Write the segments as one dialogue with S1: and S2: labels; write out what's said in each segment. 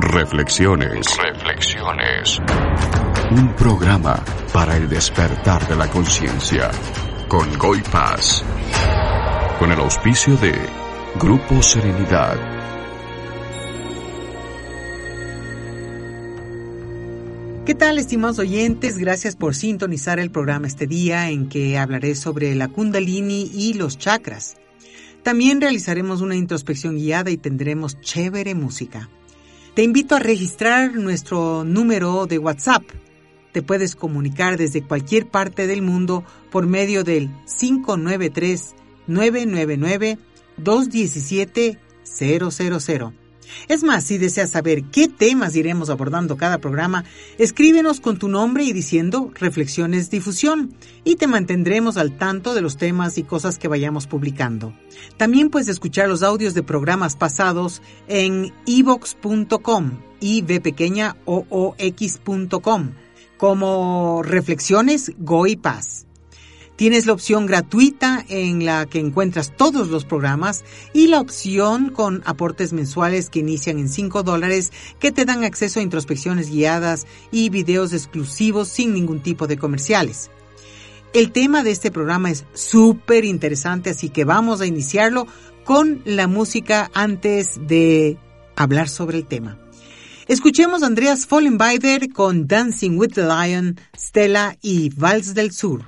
S1: Reflexiones. Reflexiones. Un programa para el despertar de la conciencia. Con Goy Paz. Con el auspicio de Grupo Serenidad.
S2: ¿Qué tal, estimados oyentes? Gracias por sintonizar el programa este día en que hablaré sobre la Kundalini y los chakras. También realizaremos una introspección guiada y tendremos chévere música. Te invito a registrar nuestro número de WhatsApp. Te puedes comunicar desde cualquier parte del mundo por medio del 593-999-217-000. Es más, si deseas saber qué temas iremos abordando cada programa, escríbenos con tu nombre y diciendo Reflexiones Difusión y te mantendremos al tanto de los temas y cosas que vayamos publicando. También puedes escuchar los audios de programas pasados en evox.com pequeña o como Reflexiones Go y Paz. Tienes la opción gratuita en la que encuentras todos los programas y la opción con aportes mensuales que inician en 5 dólares que te dan acceso a introspecciones guiadas y videos exclusivos sin ningún tipo de comerciales. El tema de este programa es súper interesante, así que vamos a iniciarlo con la música antes de hablar sobre el tema. Escuchemos a Andreas Follenbeider con Dancing with the Lion, Stella y Vals del Sur.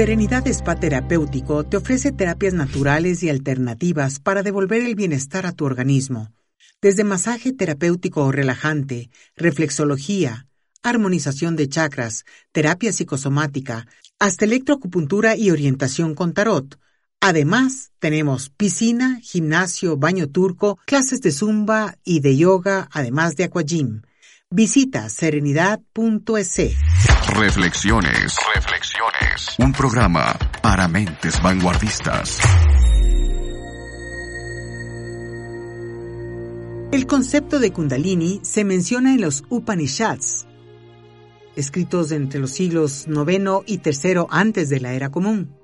S2: Serenidad Spa Terapéutico te ofrece terapias naturales y alternativas para devolver el bienestar a tu organismo. Desde masaje terapéutico o relajante, reflexología, armonización de chakras, terapia psicosomática, hasta electroacupuntura y orientación con tarot. Además, tenemos piscina, gimnasio, baño turco, clases de zumba y de yoga, además de aquagym. Visita serenidad.es.
S1: Reflexiones. Reflexiones. Un programa para mentes vanguardistas.
S2: El concepto de Kundalini se menciona en los Upanishads, escritos entre los siglos IX y III antes de la era común.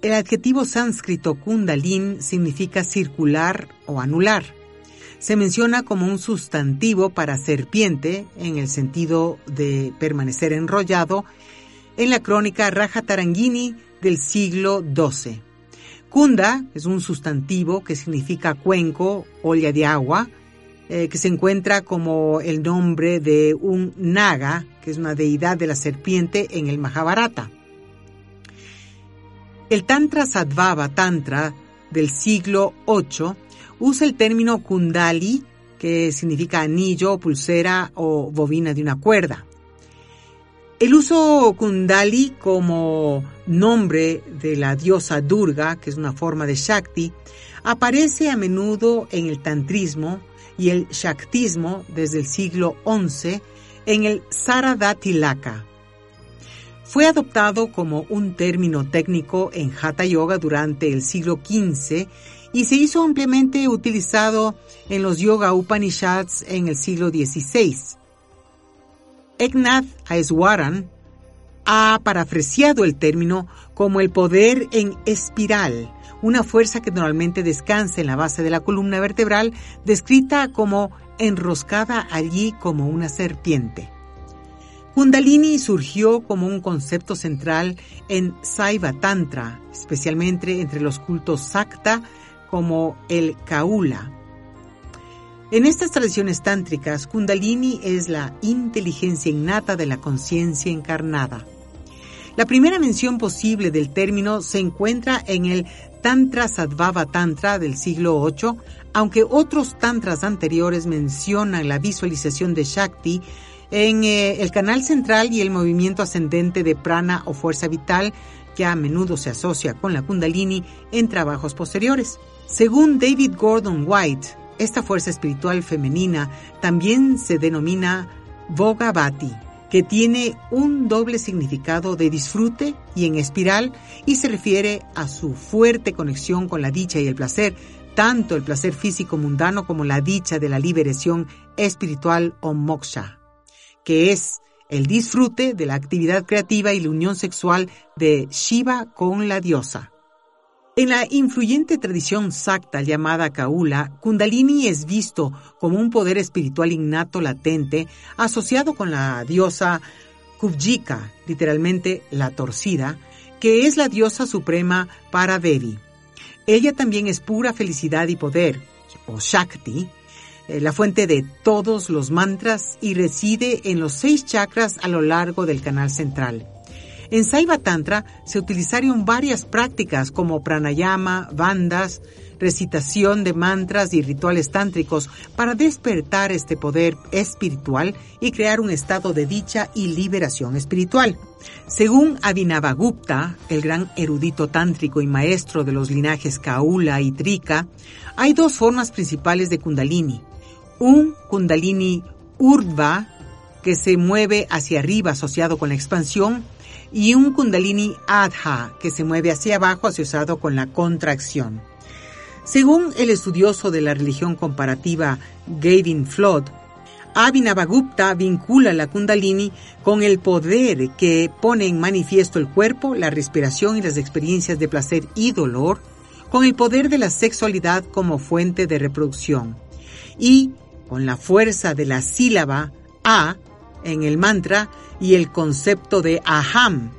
S2: El adjetivo sánscrito Kundalin significa circular o anular se menciona como un sustantivo para serpiente en el sentido de permanecer enrollado en la crónica Raja Tarangini del siglo XII. Kunda es un sustantivo que significa cuenco, olla de agua, eh, que se encuentra como el nombre de un naga, que es una deidad de la serpiente en el Mahabharata. El Tantra Sadvava Tantra del siglo VIII usa el término kundali, que significa anillo, pulsera o bobina de una cuerda. El uso kundali como nombre de la diosa Durga, que es una forma de Shakti, aparece a menudo en el tantrismo y el shaktismo desde el siglo XI en el Saradatilaka. Fue adoptado como un término técnico en Hatha Yoga durante el siglo XV y se hizo ampliamente utilizado en los Yoga Upanishads en el siglo XVI. Eknath Aeswaran ha parafraseado el término como el poder en espiral, una fuerza que normalmente descansa en la base de la columna vertebral, descrita como enroscada allí como una serpiente. Kundalini surgió como un concepto central en Saiva Tantra, especialmente entre los cultos Sakta, como el Kaula. En estas tradiciones tántricas, Kundalini es la inteligencia innata de la conciencia encarnada. La primera mención posible del término se encuentra en el Tantra Sadvava Tantra del siglo VIII, aunque otros tantras anteriores mencionan la visualización de Shakti en eh, el canal central y el movimiento ascendente de prana o fuerza vital, que a menudo se asocia con la Kundalini en trabajos posteriores. Según David Gordon White, esta fuerza espiritual femenina también se denomina Bogavati, que tiene un doble significado de disfrute y en espiral y se refiere a su fuerte conexión con la dicha y el placer, tanto el placer físico mundano como la dicha de la liberación espiritual o moksha, que es el disfrute de la actividad creativa y la unión sexual de Shiva con la diosa. En la influyente tradición sakta llamada Kaula, Kundalini es visto como un poder espiritual innato latente asociado con la diosa Kubjika, literalmente la torcida, que es la diosa suprema para Devi. Ella también es pura felicidad y poder, o Shakti, eh, la fuente de todos los mantras y reside en los seis chakras a lo largo del canal central. En Saiva Tantra se utilizaron varias prácticas como pranayama, bandas, recitación de mantras y rituales tántricos para despertar este poder espiritual y crear un estado de dicha y liberación espiritual. Según Abhinavagupta, el gran erudito tántrico y maestro de los linajes Kaula y Trika, hay dos formas principales de Kundalini. Un Kundalini Urdhva, que se mueve hacia arriba asociado con la expansión, y un Kundalini Adha que se mueve hacia abajo asociado con la contracción. Según el estudioso de la religión comparativa Gavin Flood, Abhinavagupta vincula la Kundalini con el poder que pone en manifiesto el cuerpo, la respiración y las experiencias de placer y dolor, con el poder de la sexualidad como fuente de reproducción y con la fuerza de la sílaba A en el mantra y el concepto de aham,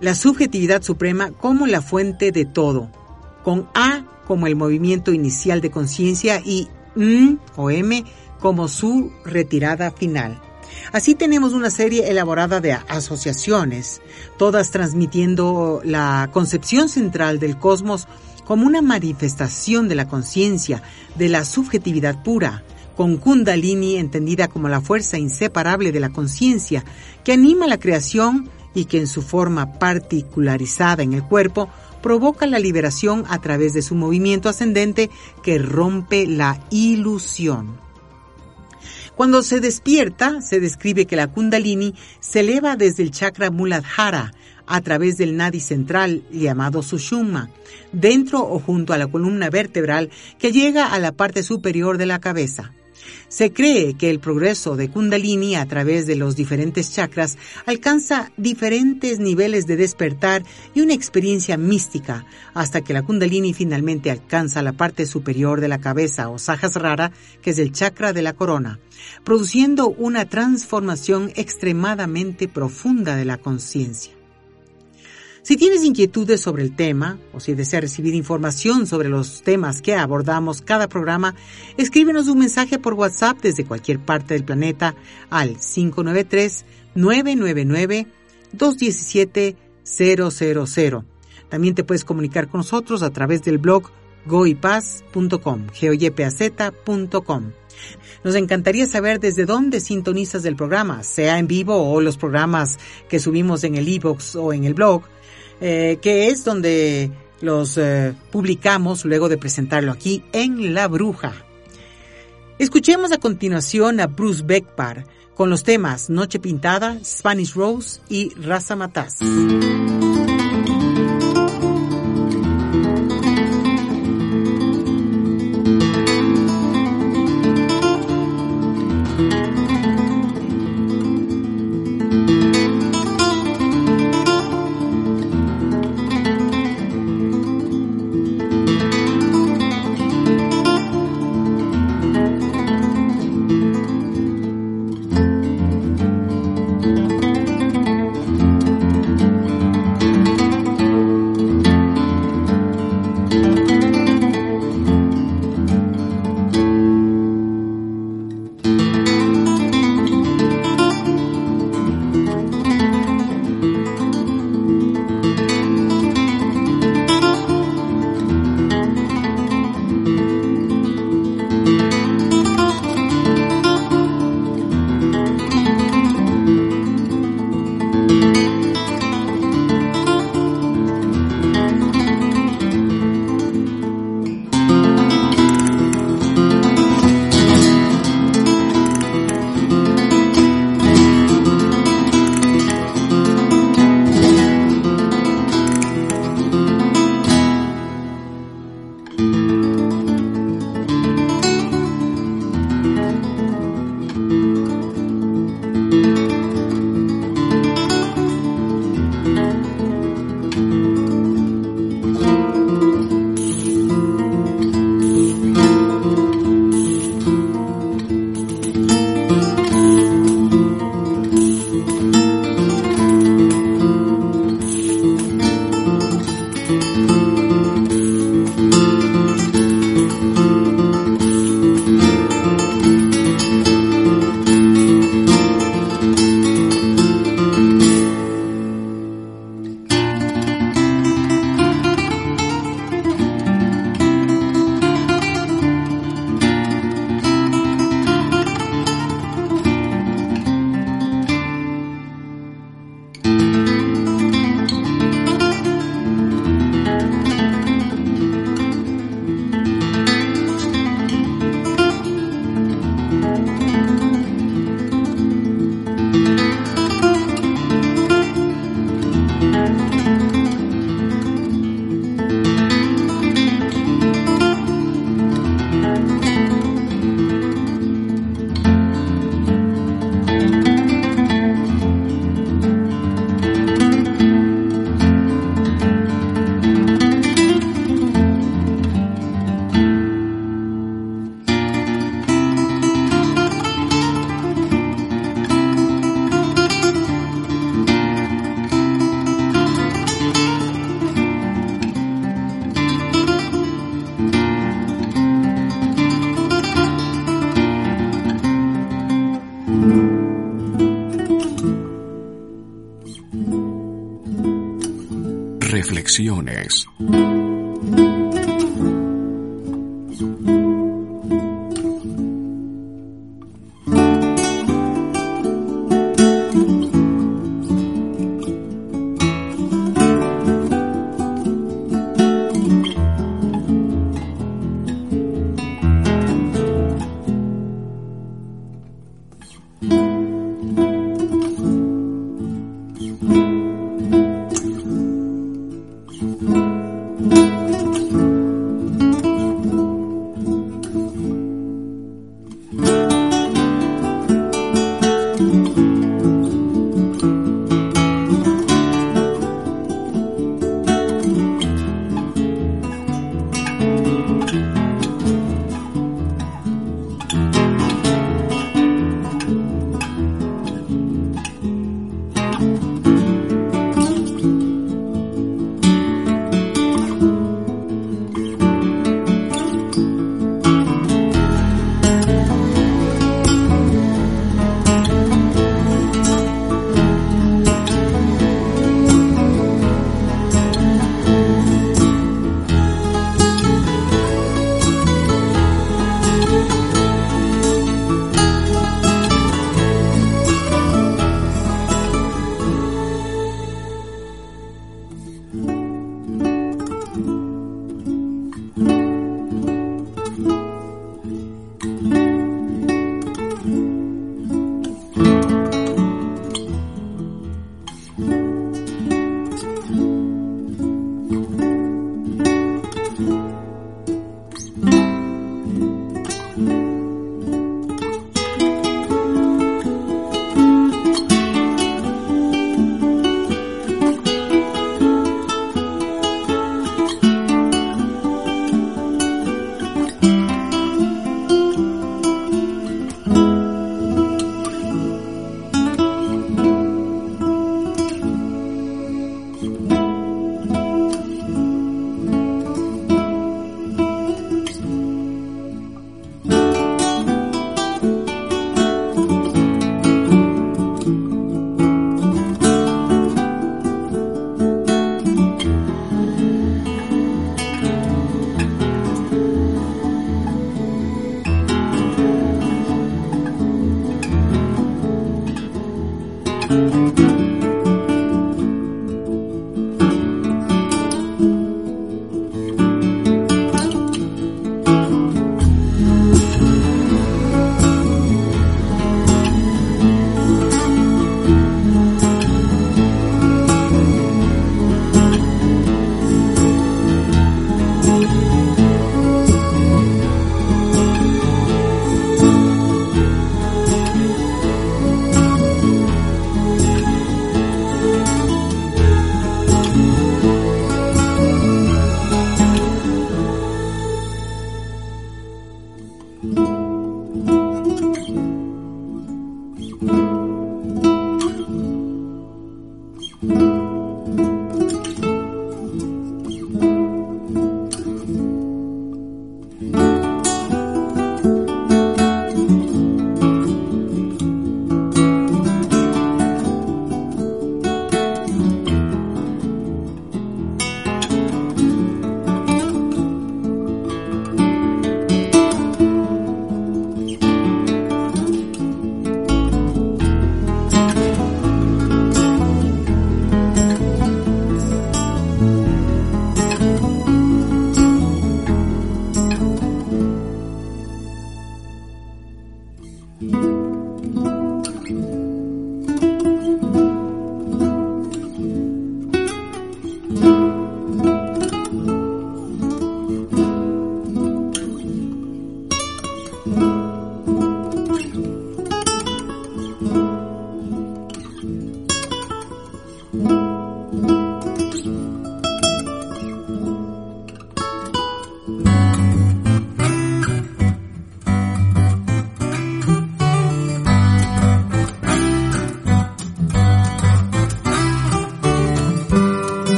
S2: la subjetividad suprema como la fuente de todo, con A como el movimiento inicial de conciencia y M o M como su retirada final. Así tenemos una serie elaborada de asociaciones, todas transmitiendo la concepción central del cosmos como una manifestación de la conciencia, de la subjetividad pura, con Kundalini entendida como la fuerza inseparable de la conciencia que anima la creación y que en su forma particularizada en el cuerpo provoca la liberación a través de su movimiento ascendente que rompe la ilusión. Cuando se despierta, se describe que la Kundalini se eleva desde el chakra Muladhara a través del nadi central llamado Sushumna, dentro o junto a la columna vertebral que llega a la parte superior de la cabeza. Se cree que el progreso de Kundalini a través de los diferentes chakras alcanza diferentes niveles de despertar y una experiencia mística hasta que la Kundalini finalmente alcanza la parte superior de la cabeza o Sahasrara, que es el chakra de la corona, produciendo una transformación extremadamente profunda de la conciencia. Si tienes inquietudes sobre el tema o si deseas recibir información sobre los temas que abordamos cada programa, escríbenos un mensaje por WhatsApp desde cualquier parte del planeta al 593-999-217-000. También te puedes comunicar con nosotros a través del blog goipaz.com, geoypaz.com. Nos encantaría saber desde dónde sintonizas el programa, sea en vivo o los programas que subimos en el e o en el blog. Eh, que es donde los eh, publicamos luego de presentarlo aquí en La Bruja. Escuchemos a continuación a Bruce Beckpar con los temas Noche Pintada, Spanish Rose y Raza Mataz.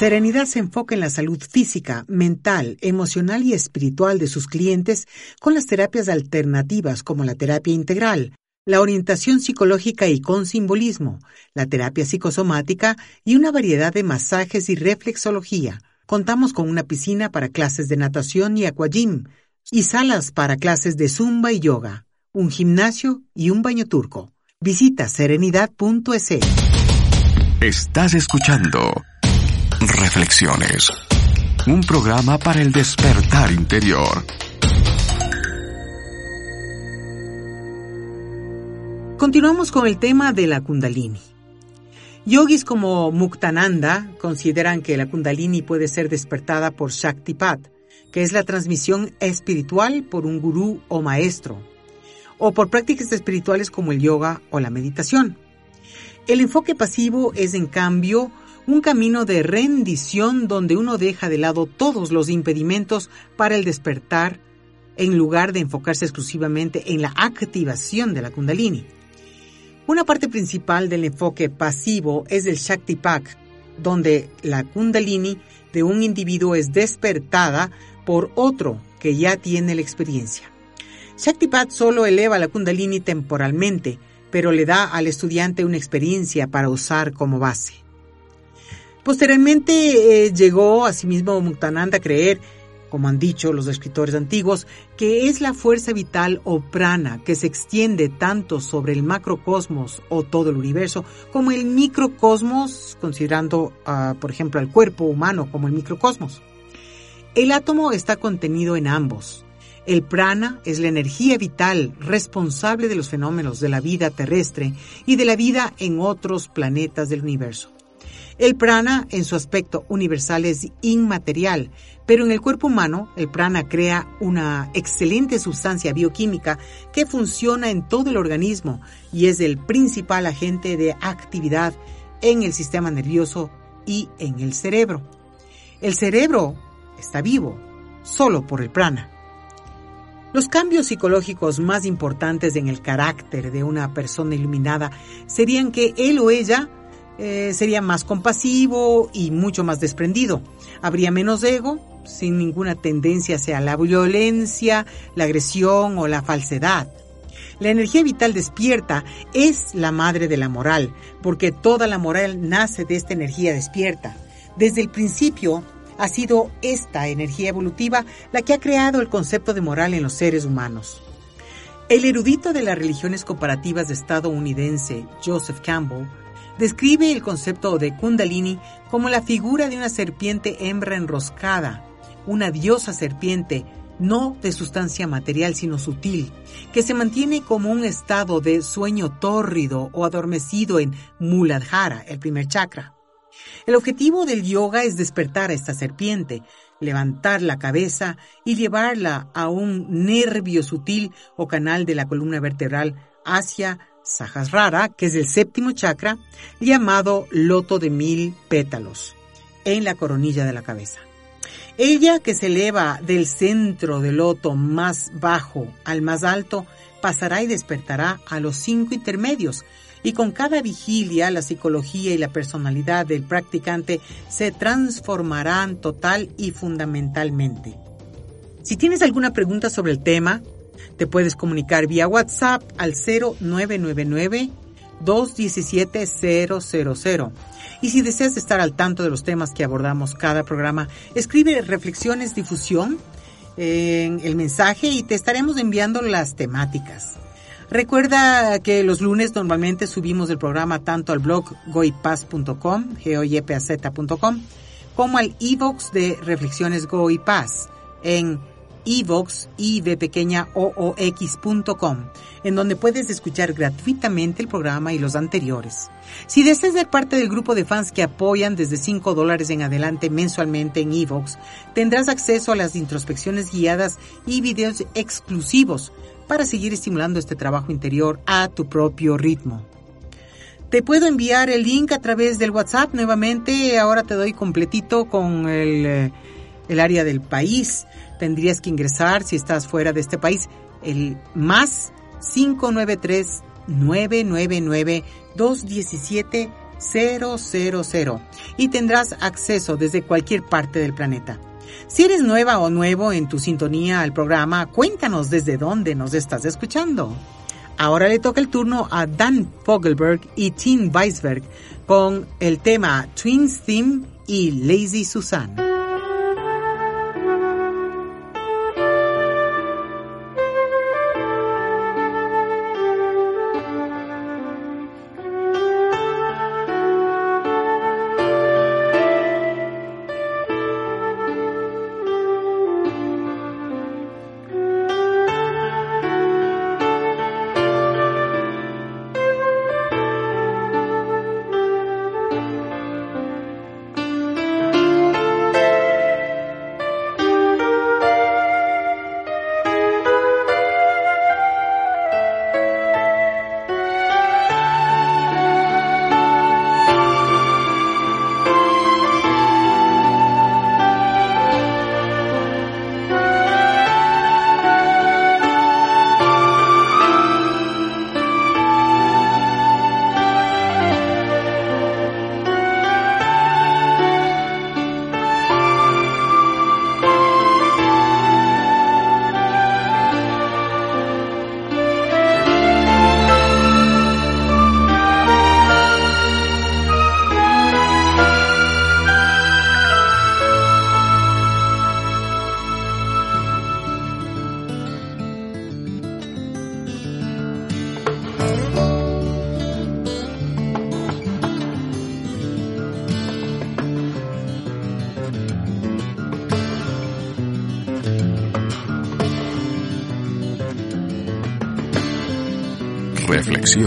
S2: Serenidad se enfoca en la salud física, mental, emocional y espiritual de sus clientes con las terapias alternativas como la terapia integral, la orientación psicológica y con simbolismo, la terapia psicosomática y una variedad de masajes y reflexología. Contamos con una piscina para clases de natación y aquagym y salas para clases de zumba y yoga, un gimnasio y un baño turco. Visita serenidad.es.
S1: Estás escuchando Reflexiones, un programa para el despertar interior.
S2: Continuamos con el tema de la Kundalini. Yogis como Muktananda consideran que la Kundalini puede ser despertada por Shaktipat, que es la transmisión espiritual por un gurú o maestro, o por prácticas espirituales como el yoga o la meditación. El enfoque pasivo es, en cambio, un camino de rendición donde uno deja de lado todos los impedimentos para el despertar en lugar de enfocarse exclusivamente en la activación de la kundalini. Una parte principal del enfoque pasivo es el Shaktipak, donde la kundalini de un individuo es despertada por otro que ya tiene la experiencia. Shaktipat solo eleva la kundalini temporalmente, pero le da al estudiante una experiencia para usar como base. Posteriormente eh, llegó asimismo Muktananda a creer como han dicho los escritores antiguos, que es la fuerza vital o prana que se extiende tanto sobre el macrocosmos o todo el universo como el microcosmos, considerando, por ejemplo, al cuerpo humano como el microcosmos. El átomo está contenido en ambos. El prana es la energía vital responsable de los fenómenos de la vida terrestre y de la vida en otros planetas del universo. El prana en su aspecto universal es inmaterial, pero en el cuerpo humano el prana crea una excelente sustancia bioquímica que funciona en todo el organismo y es el principal agente de actividad en el sistema nervioso y en el cerebro. El cerebro está vivo solo por el prana. Los cambios psicológicos más importantes en el carácter de una persona iluminada serían que él o ella eh, sería más compasivo y mucho más desprendido. Habría menos ego, sin ninguna tendencia hacia la violencia, la agresión o la falsedad. La energía vital despierta es la madre de la moral, porque toda la moral nace de esta energía despierta. Desde el principio ha sido esta energía evolutiva la que ha creado el concepto de moral en los seres humanos. El erudito de las religiones comparativas estadounidense, Joseph Campbell, describe el concepto de Kundalini como la figura de una serpiente hembra enroscada, una diosa serpiente, no de sustancia material sino sutil, que se mantiene como un estado de sueño tórrido o adormecido en Muladhara, el primer chakra. El objetivo del yoga es despertar a esta serpiente, levantar la cabeza y llevarla a un nervio sutil o canal de la columna vertebral hacia Sahasrara, que es el séptimo chakra, llamado loto de mil pétalos, en la coronilla de la cabeza. Ella que se eleva del centro del loto más bajo al más alto, pasará y despertará a los cinco intermedios, y con cada vigilia la psicología y la personalidad del practicante se transformarán total y fundamentalmente. Si tienes alguna pregunta sobre el tema, te puedes comunicar vía WhatsApp al 0999 217 000. Y si deseas estar al tanto de los temas que abordamos cada programa, escribe Reflexiones Difusión en el mensaje y te estaremos enviando las temáticas. Recuerda que los lunes normalmente subimos el programa tanto al blog goipaz.com, goypaz.com, como al e-box de Reflexiones Go y Paz en evox, pequeña en donde puedes escuchar gratuitamente el programa y los anteriores. Si deseas ser parte del grupo de fans que apoyan desde 5 dólares en adelante mensualmente en Evox, tendrás acceso a las introspecciones guiadas y videos exclusivos para seguir estimulando este trabajo interior a tu propio ritmo. Te puedo enviar el link a través del WhatsApp nuevamente. Ahora te doy completito con el, eh, el área del país tendrías que ingresar si estás fuera de este país el más 593 999 217 y tendrás acceso desde cualquier parte del planeta. Si eres nueva o nuevo en tu sintonía al programa, cuéntanos desde dónde nos estás escuchando. Ahora le toca el turno a Dan Fogelberg y Tim Weisberg con el tema Twins Theme y Lazy Susan.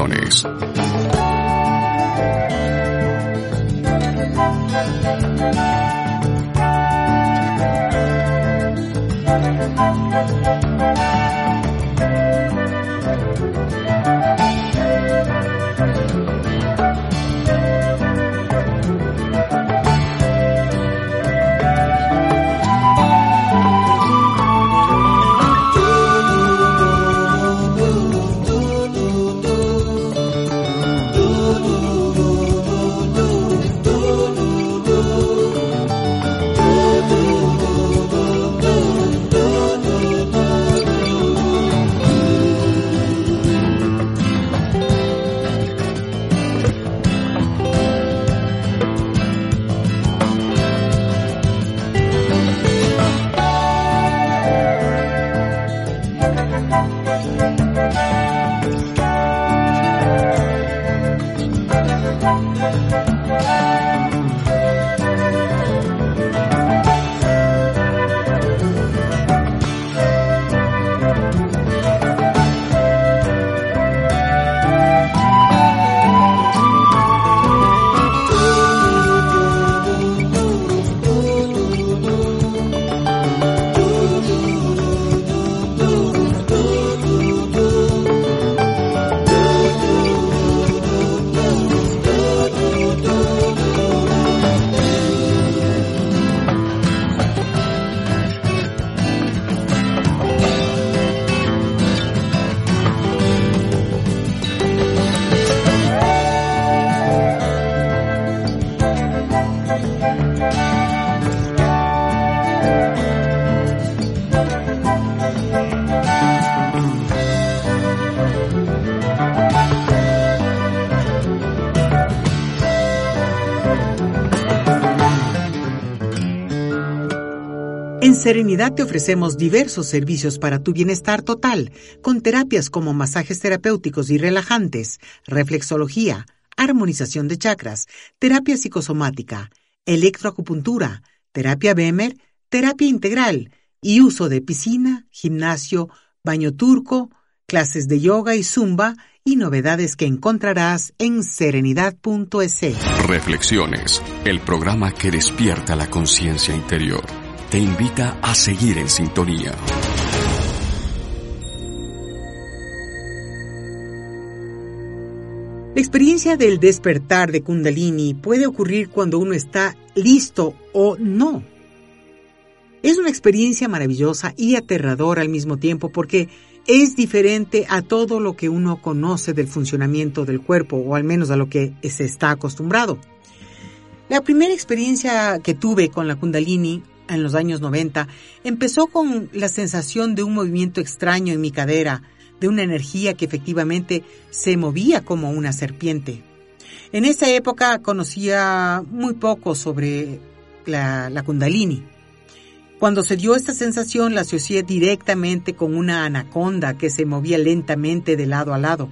S2: opiniones.
S1: Reflexiones.
S2: Serenidad te ofrecemos diversos servicios para tu bienestar total, con terapias como masajes terapéuticos y relajantes, reflexología, armonización de chakras, terapia psicosomática, electroacupuntura, terapia Bemer, terapia integral y uso de piscina, gimnasio, baño turco, clases de yoga y zumba y novedades que encontrarás en serenidad.es.
S1: Reflexiones, el programa que despierta la conciencia interior te invita a seguir en sintonía.
S2: La experiencia del despertar de Kundalini puede ocurrir cuando uno está listo o no. Es una experiencia maravillosa y aterradora al mismo tiempo porque es diferente a todo lo que uno conoce del funcionamiento del cuerpo, o al menos a lo que se está acostumbrado. La primera experiencia que tuve con la kundalini en los años 90 empezó con la sensación de un movimiento extraño en mi cadera, de una energía que efectivamente se movía como una serpiente. En esa época conocía muy poco sobre la, la kundalini. Cuando se dio esta sensación la asocié directamente con una anaconda que se movía lentamente de lado a lado.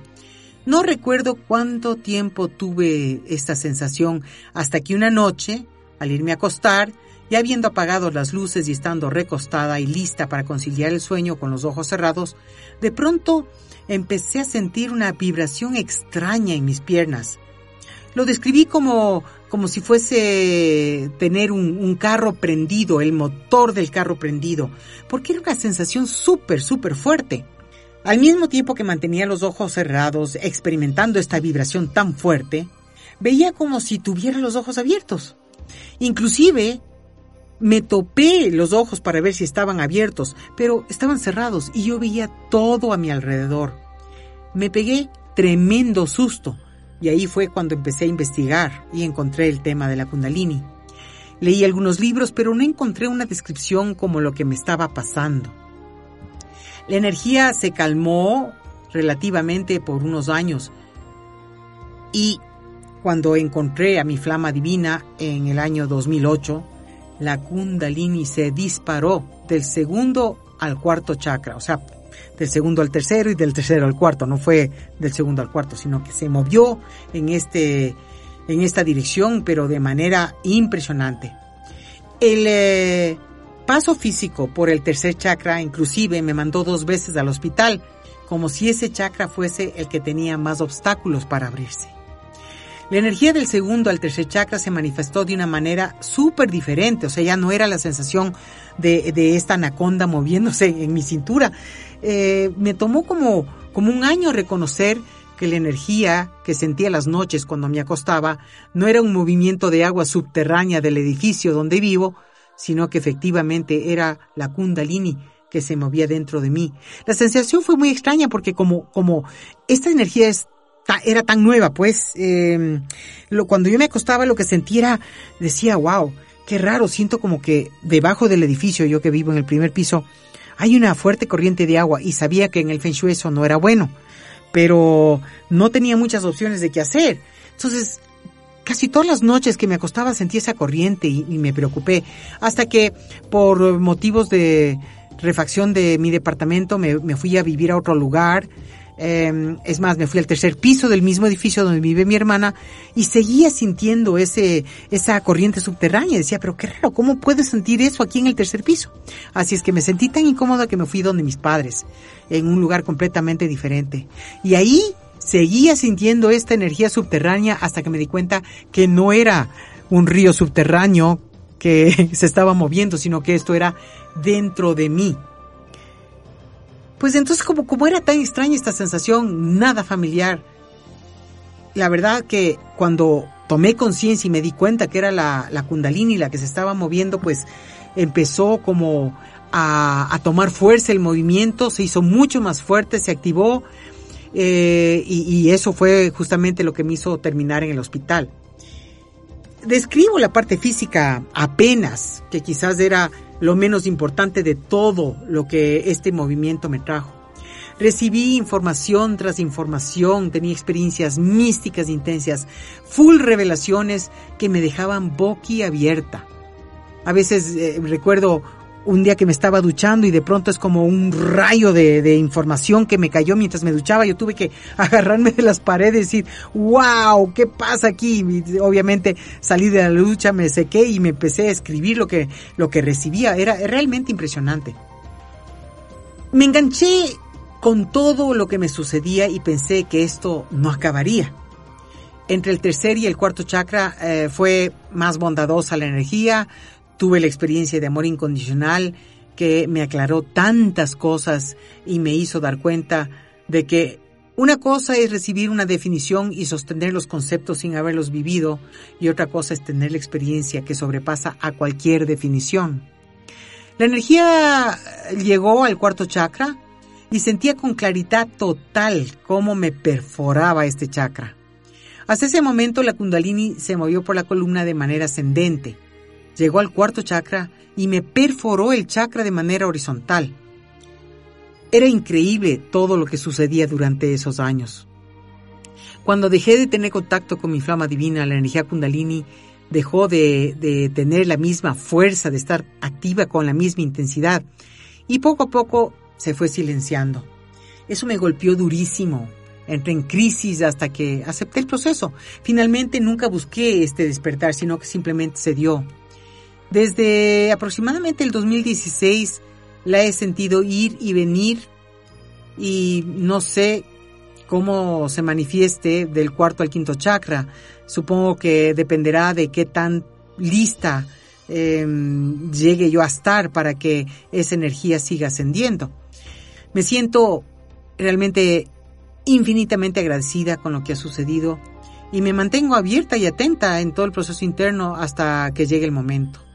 S2: No recuerdo cuánto tiempo tuve esta sensación hasta que una noche, al irme a acostar, ya habiendo apagado las luces y estando recostada y lista para conciliar el sueño con los ojos cerrados, de pronto empecé a sentir una vibración extraña en mis piernas. Lo describí como, como si fuese tener un, un carro prendido, el motor del carro prendido, porque era una sensación súper, súper fuerte. Al mismo tiempo que mantenía los ojos cerrados, experimentando esta vibración tan fuerte, veía como si tuviera los ojos abiertos. Inclusive, me topé los ojos para ver si estaban abiertos, pero estaban cerrados y yo veía todo a mi alrededor. Me pegué tremendo susto y ahí fue cuando empecé a investigar y encontré el tema de la kundalini. Leí algunos libros, pero no encontré una descripción como lo que me estaba pasando. La energía se calmó relativamente por unos años y cuando encontré a mi flama divina en el año 2008, la kundalini se disparó del segundo al cuarto chakra, o sea, del segundo al tercero y del tercero al cuarto, no fue del segundo al cuarto, sino que se movió en este en esta dirección, pero de manera impresionante. El eh, paso físico por el tercer chakra inclusive me mandó dos veces al hospital, como si ese chakra fuese el que tenía más obstáculos para abrirse. La energía del segundo al tercer chakra se manifestó de una manera súper diferente, o sea, ya no era la sensación de, de esta anaconda moviéndose en mi cintura. Eh, me tomó como, como un año reconocer que la energía que sentía las noches cuando me acostaba no era un movimiento de agua subterránea del edificio donde vivo, sino que efectivamente era la kundalini que se movía dentro de mí. La sensación fue muy extraña porque como, como esta energía es, era tan nueva, pues, lo, cuando yo me acostaba lo que sentía decía, wow, qué raro, siento como que debajo del edificio, yo que vivo en el primer piso, hay una fuerte corriente de agua y sabía que en el Feng Shui eso no era bueno, pero no tenía muchas opciones de qué hacer. Entonces, casi todas las noches que me acostaba sentí esa corriente y, me preocupé, hasta que por motivos de refacción de mi departamento me, me fui a vivir a otro lugar, eh, es más, me fui al tercer piso del mismo edificio donde vive mi hermana y seguía sintiendo ese, esa corriente subterránea. Decía, pero qué raro, ¿cómo puedes sentir eso aquí en el tercer piso? Así es que me sentí tan incómoda que me fui donde mis padres, en un lugar completamente diferente. Y ahí seguía sintiendo esta energía subterránea hasta que me di cuenta que no era un río subterráneo que se estaba moviendo, sino que esto era dentro de mí. Pues entonces como, como era tan extraña esta sensación, nada familiar, la verdad que cuando tomé conciencia y me di cuenta que era la, la kundalini la que se estaba moviendo, pues empezó como a, a, tomar fuerza el movimiento, se hizo mucho más fuerte, se activó eh, y, y eso fue justamente lo que me hizo terminar en el hospital. Describo la parte física apenas, que quizás era lo menos importante de todo lo que este movimiento me trajo. Recibí información tras información, tenía experiencias místicas intensas, full revelaciones que me dejaban boquiabierta. A veces eh, recuerdo un día que me estaba duchando y de pronto es como un rayo de, de, información que me cayó mientras me duchaba. Yo tuve que agarrarme de las paredes y decir, wow, ¿qué pasa aquí? Y obviamente salí de la ducha, me sequé y me empecé a escribir lo que, lo que recibía. Era realmente impresionante. Me enganché con todo lo que me sucedía y pensé que esto no acabaría. Entre el tercer y el cuarto chakra eh, fue más bondadosa la energía, tuve la experiencia de amor incondicional que me aclaró tantas cosas y me hizo dar cuenta de que una cosa es recibir una definición y sostener los conceptos sin haberlos vivido y otra cosa es tener la experiencia que sobrepasa a cualquier definición. La energía llegó al cuarto chakra y sentía con claridad total cómo me perforaba este chakra. Hasta ese momento la kundalini se movió por la columna de manera ascendente. Llegó al cuarto chakra y me perforó el chakra de manera horizontal. Era increíble todo lo que sucedía durante esos años. Cuando dejé de tener contacto con mi flama divina, la energía kundalini dejó de, de, tener la misma fuerza, de estar activa con la misma intensidad y poco a poco se fue silenciando. Eso me golpeó durísimo. Entré en crisis hasta que acepté el proceso. Finalmente nunca busqué este despertar, sino que simplemente se dio. Desde aproximadamente el 2016 la he sentido ir y venir y no sé cómo se manifieste del cuarto al quinto chakra. Supongo que dependerá de qué tan lista em, llegue yo a estar para que esa energía siga ascendiendo. Me siento realmente infinitamente agradecida con lo que ha sucedido y me mantengo abierta y atenta en todo el proceso interno hasta que llegue el momento.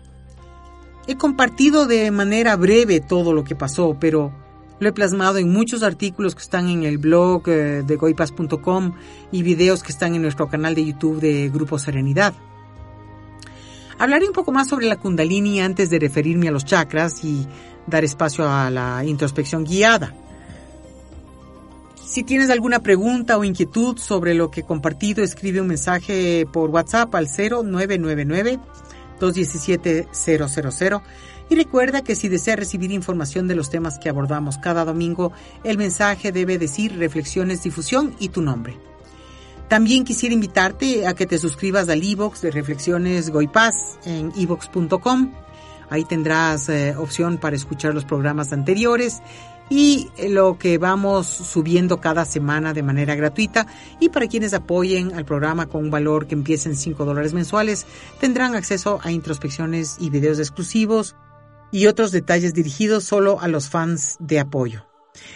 S2: He compartido de manera breve todo lo que pasó, pero lo he plasmado en muchos artículos que están en el blog eh, de goipas.com y videos que están en nuestro canal de YouTube de Grupo Serenidad. Hablaré un poco más sobre la kundalini antes de referirme a los chakras y dar espacio a la introspección guiada. Si tienes alguna pregunta o inquietud sobre lo que he compartido, escribe un mensaje por WhatsApp al 0999 217 000 y recuerda que si desea recibir información de los temas que abordamos cada domingo, el mensaje debe decir reflexiones, difusión y tu nombre. También quisiera invitarte a que te suscribas al iBox de Reflexiones Goipaz en ibox.com. Ahí tendrás eh, opción para escuchar los programas anteriores y lo que vamos subiendo cada semana de manera gratuita y para quienes apoyen al programa con un valor que empiece en 5 dólares mensuales tendrán acceso a introspecciones y videos exclusivos y otros detalles dirigidos solo a los fans de apoyo.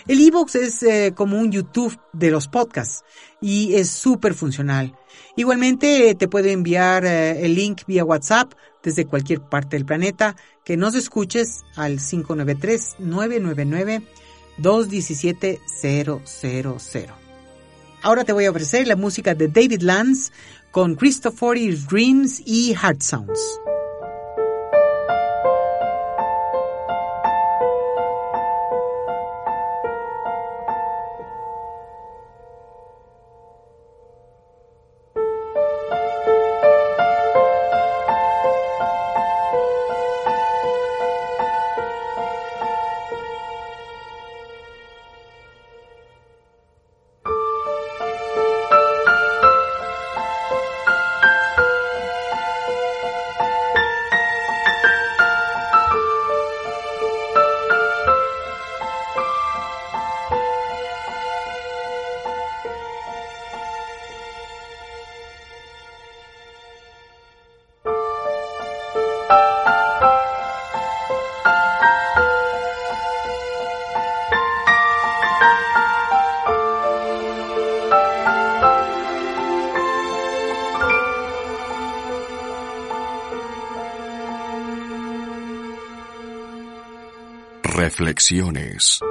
S2: El iBox es eh, como un YouTube de los podcasts y es súper funcional. Igualmente te puede enviar eh, el link vía WhatsApp desde cualquier parte del planeta que nos escuches al 593-999-217-000. Ahora te voy a ofrecer la música de David Lance con Christopher's Dreams y Heart Sounds.
S1: Reflexiones.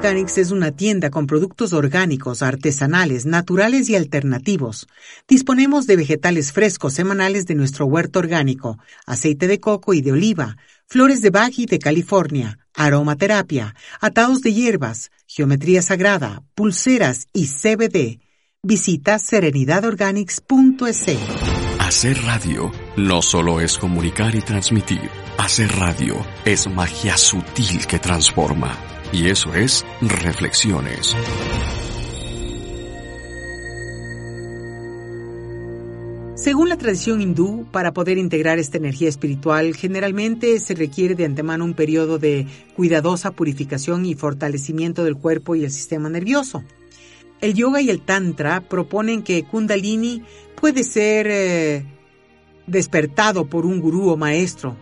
S2: Organics es una tienda con productos orgánicos, artesanales, naturales y alternativos. Disponemos de vegetales frescos semanales de nuestro huerto orgánico, aceite de coco y de oliva, flores de Bach de California, aromaterapia, atados de hierbas, geometría sagrada, pulseras y CBD. Visita serenidadorganics.es.
S1: Hacer radio no solo es comunicar y transmitir. Hacer radio es magia sutil que transforma. Y eso es reflexiones.
S2: Según la tradición hindú, para poder integrar esta energía espiritual, generalmente se requiere de antemano un periodo de cuidadosa purificación y fortalecimiento del cuerpo y el sistema nervioso. El yoga y el tantra proponen que Kundalini puede ser eh, despertado por un gurú o maestro,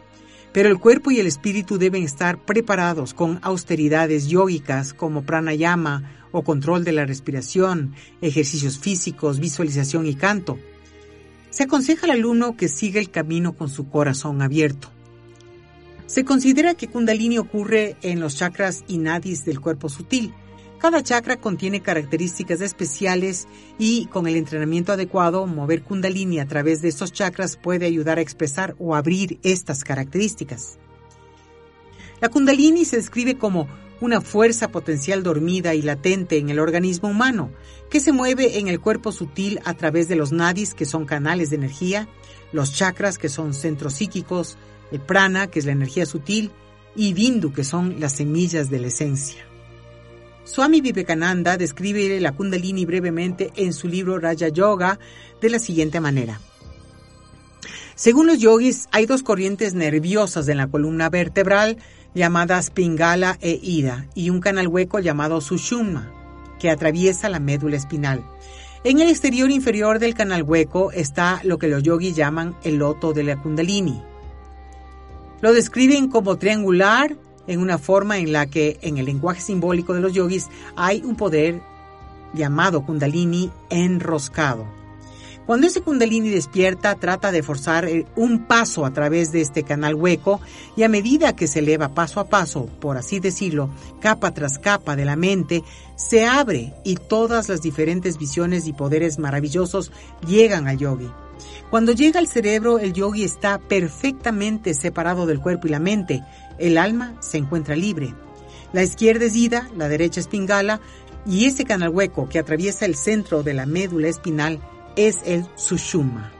S2: pero el cuerpo y el espíritu deben estar preparados con austeridades yógicas como pranayama o control de la respiración, ejercicios físicos, visualización y canto. Se aconseja al alumno que siga el camino con su corazón abierto. Se considera que Kundalini ocurre en los chakras y nadis del cuerpo sutil. Cada chakra contiene características especiales y con el entrenamiento adecuado, mover Kundalini a través de estos chakras puede ayudar a expresar o abrir estas características. La Kundalini se describe como una fuerza potencial dormida y latente en el organismo humano, que se mueve en el cuerpo sutil a través de los nadis, que son canales de energía, los chakras, que son centros psíquicos, el prana, que es la energía sutil, y bindu, que son las semillas de la esencia. Swami Vivekananda describe la kundalini brevemente en su libro Raja Yoga de la siguiente manera. Según los yogis, hay dos corrientes nerviosas en la columna vertebral llamadas Pingala e Ida y un canal hueco llamado Sushumna que atraviesa la médula espinal. En el exterior inferior del canal hueco está lo que los yogis llaman el loto de la kundalini. Lo describen como triangular en una forma en la que en el lenguaje simbólico de los yogis hay un poder llamado kundalini enroscado. Cuando ese kundalini despierta, trata de forzar eh, un paso a través de este canal hueco y a medida que se eleva paso a paso, por así decirlo, capa tras capa de la mente, se abre y todas las diferentes visiones y poderes maravillosos llegan al yogi. Cuando llega al cerebro, el yogi está perfectamente separado del cuerpo y la mente. El alma se encuentra libre. La izquierda es Ida, la derecha es Pingala, y ese canal hueco que atraviesa el centro de la médula espinal es el Sushuma.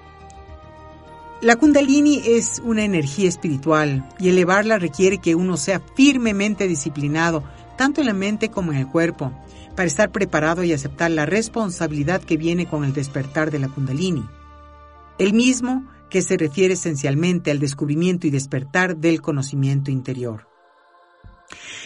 S2: La kundalini es una energía espiritual y elevarla requiere que uno sea firmemente disciplinado, tanto en la mente como en el cuerpo, para estar preparado y aceptar la responsabilidad que viene con el despertar de la kundalini. El mismo que se refiere esencialmente al descubrimiento y despertar del conocimiento interior.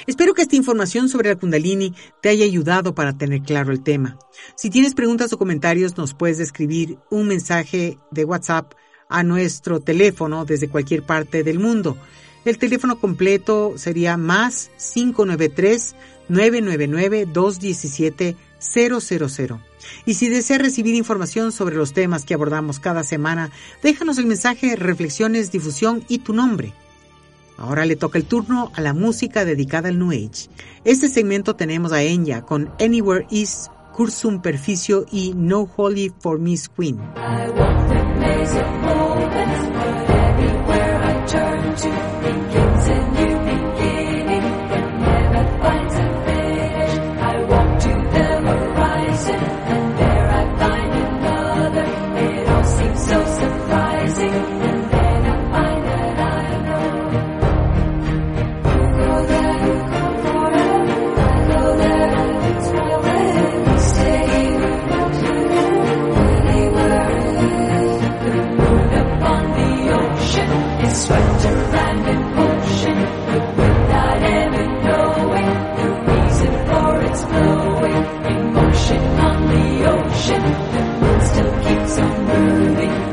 S2: Espero que esta información sobre la Kundalini te haya ayudado para tener claro el tema. Si tienes preguntas o comentarios, nos puedes escribir un mensaje de WhatsApp a nuestro teléfono desde cualquier parte del mundo. El teléfono completo sería más 593 999 217 000. Y si deseas recibir información sobre los temas que abordamos cada semana, déjanos el mensaje Reflexiones, Difusión y tu nombre. Ahora le toca el turno a la música dedicada al New Age. Este segmento tenemos a Enya con Anywhere Is, Cursum Perficio y No Holy for Miss Queen. ship on the ocean, the world still keeps on
S1: moving.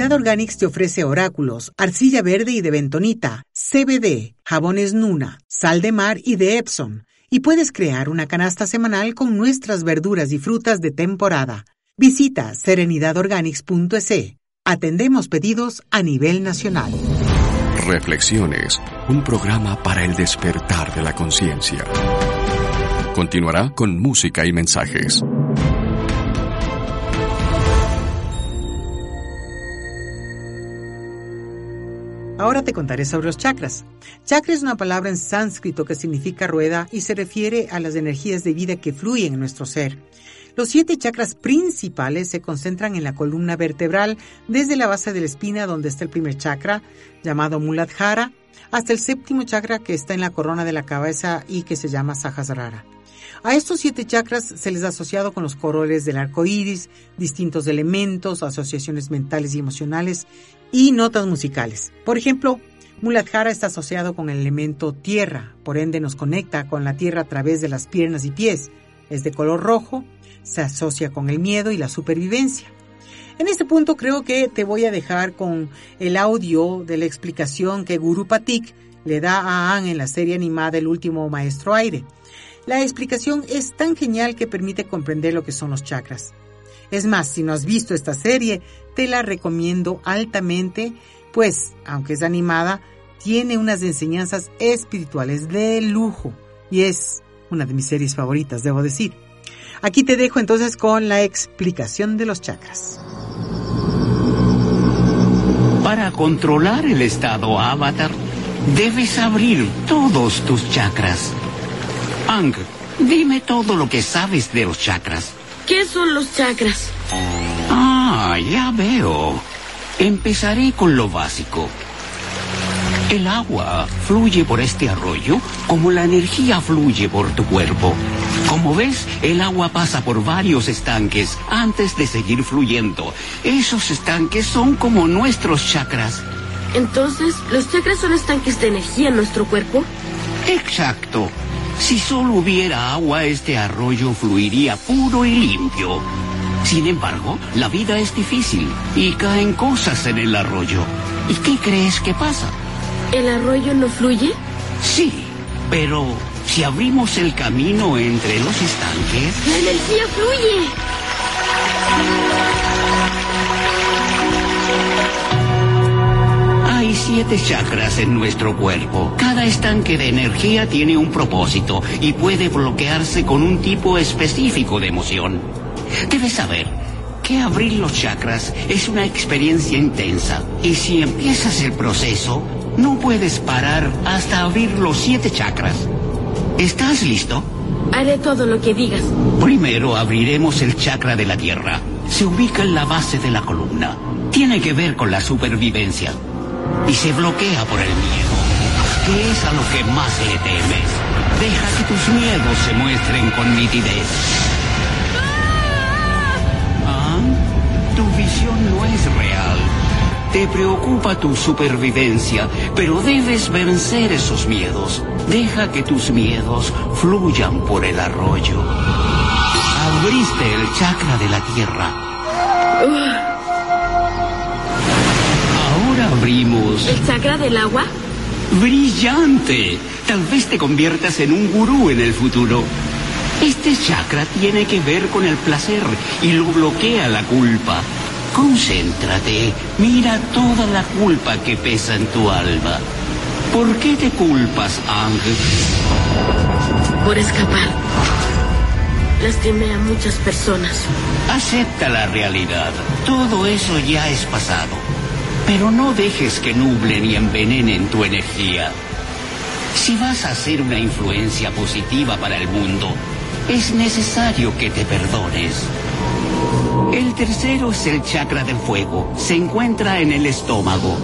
S2: Serenidad Organics te ofrece oráculos, arcilla verde y de bentonita, CBD, jabones Nuna, sal de mar y de Epsom, y puedes crear una canasta semanal con nuestras verduras y frutas de temporada. Visita serenidadorganics.es. Atendemos pedidos a nivel nacional.
S1: Reflexiones, un programa para el despertar de la conciencia. Continuará con música y mensajes.
S2: Ahora te contaré sobre los chakras. Chakra es una palabra en sánscrito que significa rueda y se refiere a las energías de vida que fluyen en nuestro ser. Los siete chakras principales se concentran en la columna vertebral, desde la base de la espina donde está el primer chakra, llamado Muladhara, hasta el séptimo chakra que está en la corona de la cabeza y que se llama Sahasrara. A estos siete chakras se les ha asociado con los colores del arco iris, distintos elementos, asociaciones mentales y emocionales y notas musicales. Por ejemplo, Muladhara está asociado con el elemento tierra, por ende nos conecta con la tierra a través de las piernas y pies. Es de color rojo, se asocia con el miedo y la supervivencia. En este punto creo que te voy a dejar con el audio de la explicación que Guru Patik le da a Anne en la serie animada El último maestro aire. La explicación es tan genial que permite comprender lo que son los chakras. Es más, si no has visto esta serie, te la recomiendo altamente, pues, aunque es animada, tiene unas enseñanzas espirituales de lujo y es una de mis series favoritas, debo decir. Aquí te dejo entonces con la explicación de los chakras.
S3: Para controlar el estado avatar, debes abrir todos tus chakras. Ang, dime todo lo que sabes de los chakras.
S4: ¿Qué son los chakras?
S3: Ah, ya veo. Empezaré con lo básico. El agua fluye por este arroyo como la energía fluye por tu cuerpo. Como ves, el agua pasa por varios estanques antes de seguir fluyendo. Esos estanques son como nuestros chakras.
S4: Entonces, ¿los chakras son estanques de energía en nuestro cuerpo?
S3: Exacto. Si solo hubiera agua, este arroyo fluiría puro y limpio. Sin embargo, la vida es difícil y caen cosas en el arroyo. ¿Y qué crees que pasa?
S4: ¿El arroyo no fluye?
S3: Sí, pero si abrimos el camino entre los estanques...
S4: ¡La energía fluye!
S3: Siete chakras en nuestro cuerpo. Cada estanque de energía tiene un propósito y puede bloquearse con un tipo específico de emoción. Debes saber que abrir los chakras es una experiencia intensa y si empiezas el proceso, no puedes parar hasta abrir los siete chakras. ¿Estás listo?
S4: Haré todo lo que digas.
S3: Primero abriremos el chakra de la tierra. Se ubica en la base de la columna. Tiene que ver con la supervivencia. Y se bloquea por el miedo, que es a lo que más le temes. Deja que tus miedos se muestren con nitidez. ¿Ah? Tu visión no es real. Te preocupa tu supervivencia, pero debes vencer esos miedos. Deja que tus miedos fluyan por el arroyo. Abriste el chakra de la tierra.
S4: ¿El chakra del agua?
S3: ¡Brillante! Tal vez te conviertas en un gurú en el futuro. Este chakra tiene que ver con el placer y lo bloquea la culpa. Concéntrate, mira toda la culpa que pesa en tu alma. ¿Por qué te culpas, Ángel?
S4: Por escapar. Lastimé a muchas personas.
S3: Acepta la realidad. Todo eso ya es pasado. Pero no dejes que nublen y envenenen tu energía. Si vas a ser una influencia positiva para el mundo, es necesario que te perdones. El tercero es el chakra del fuego. Se encuentra en el estómago.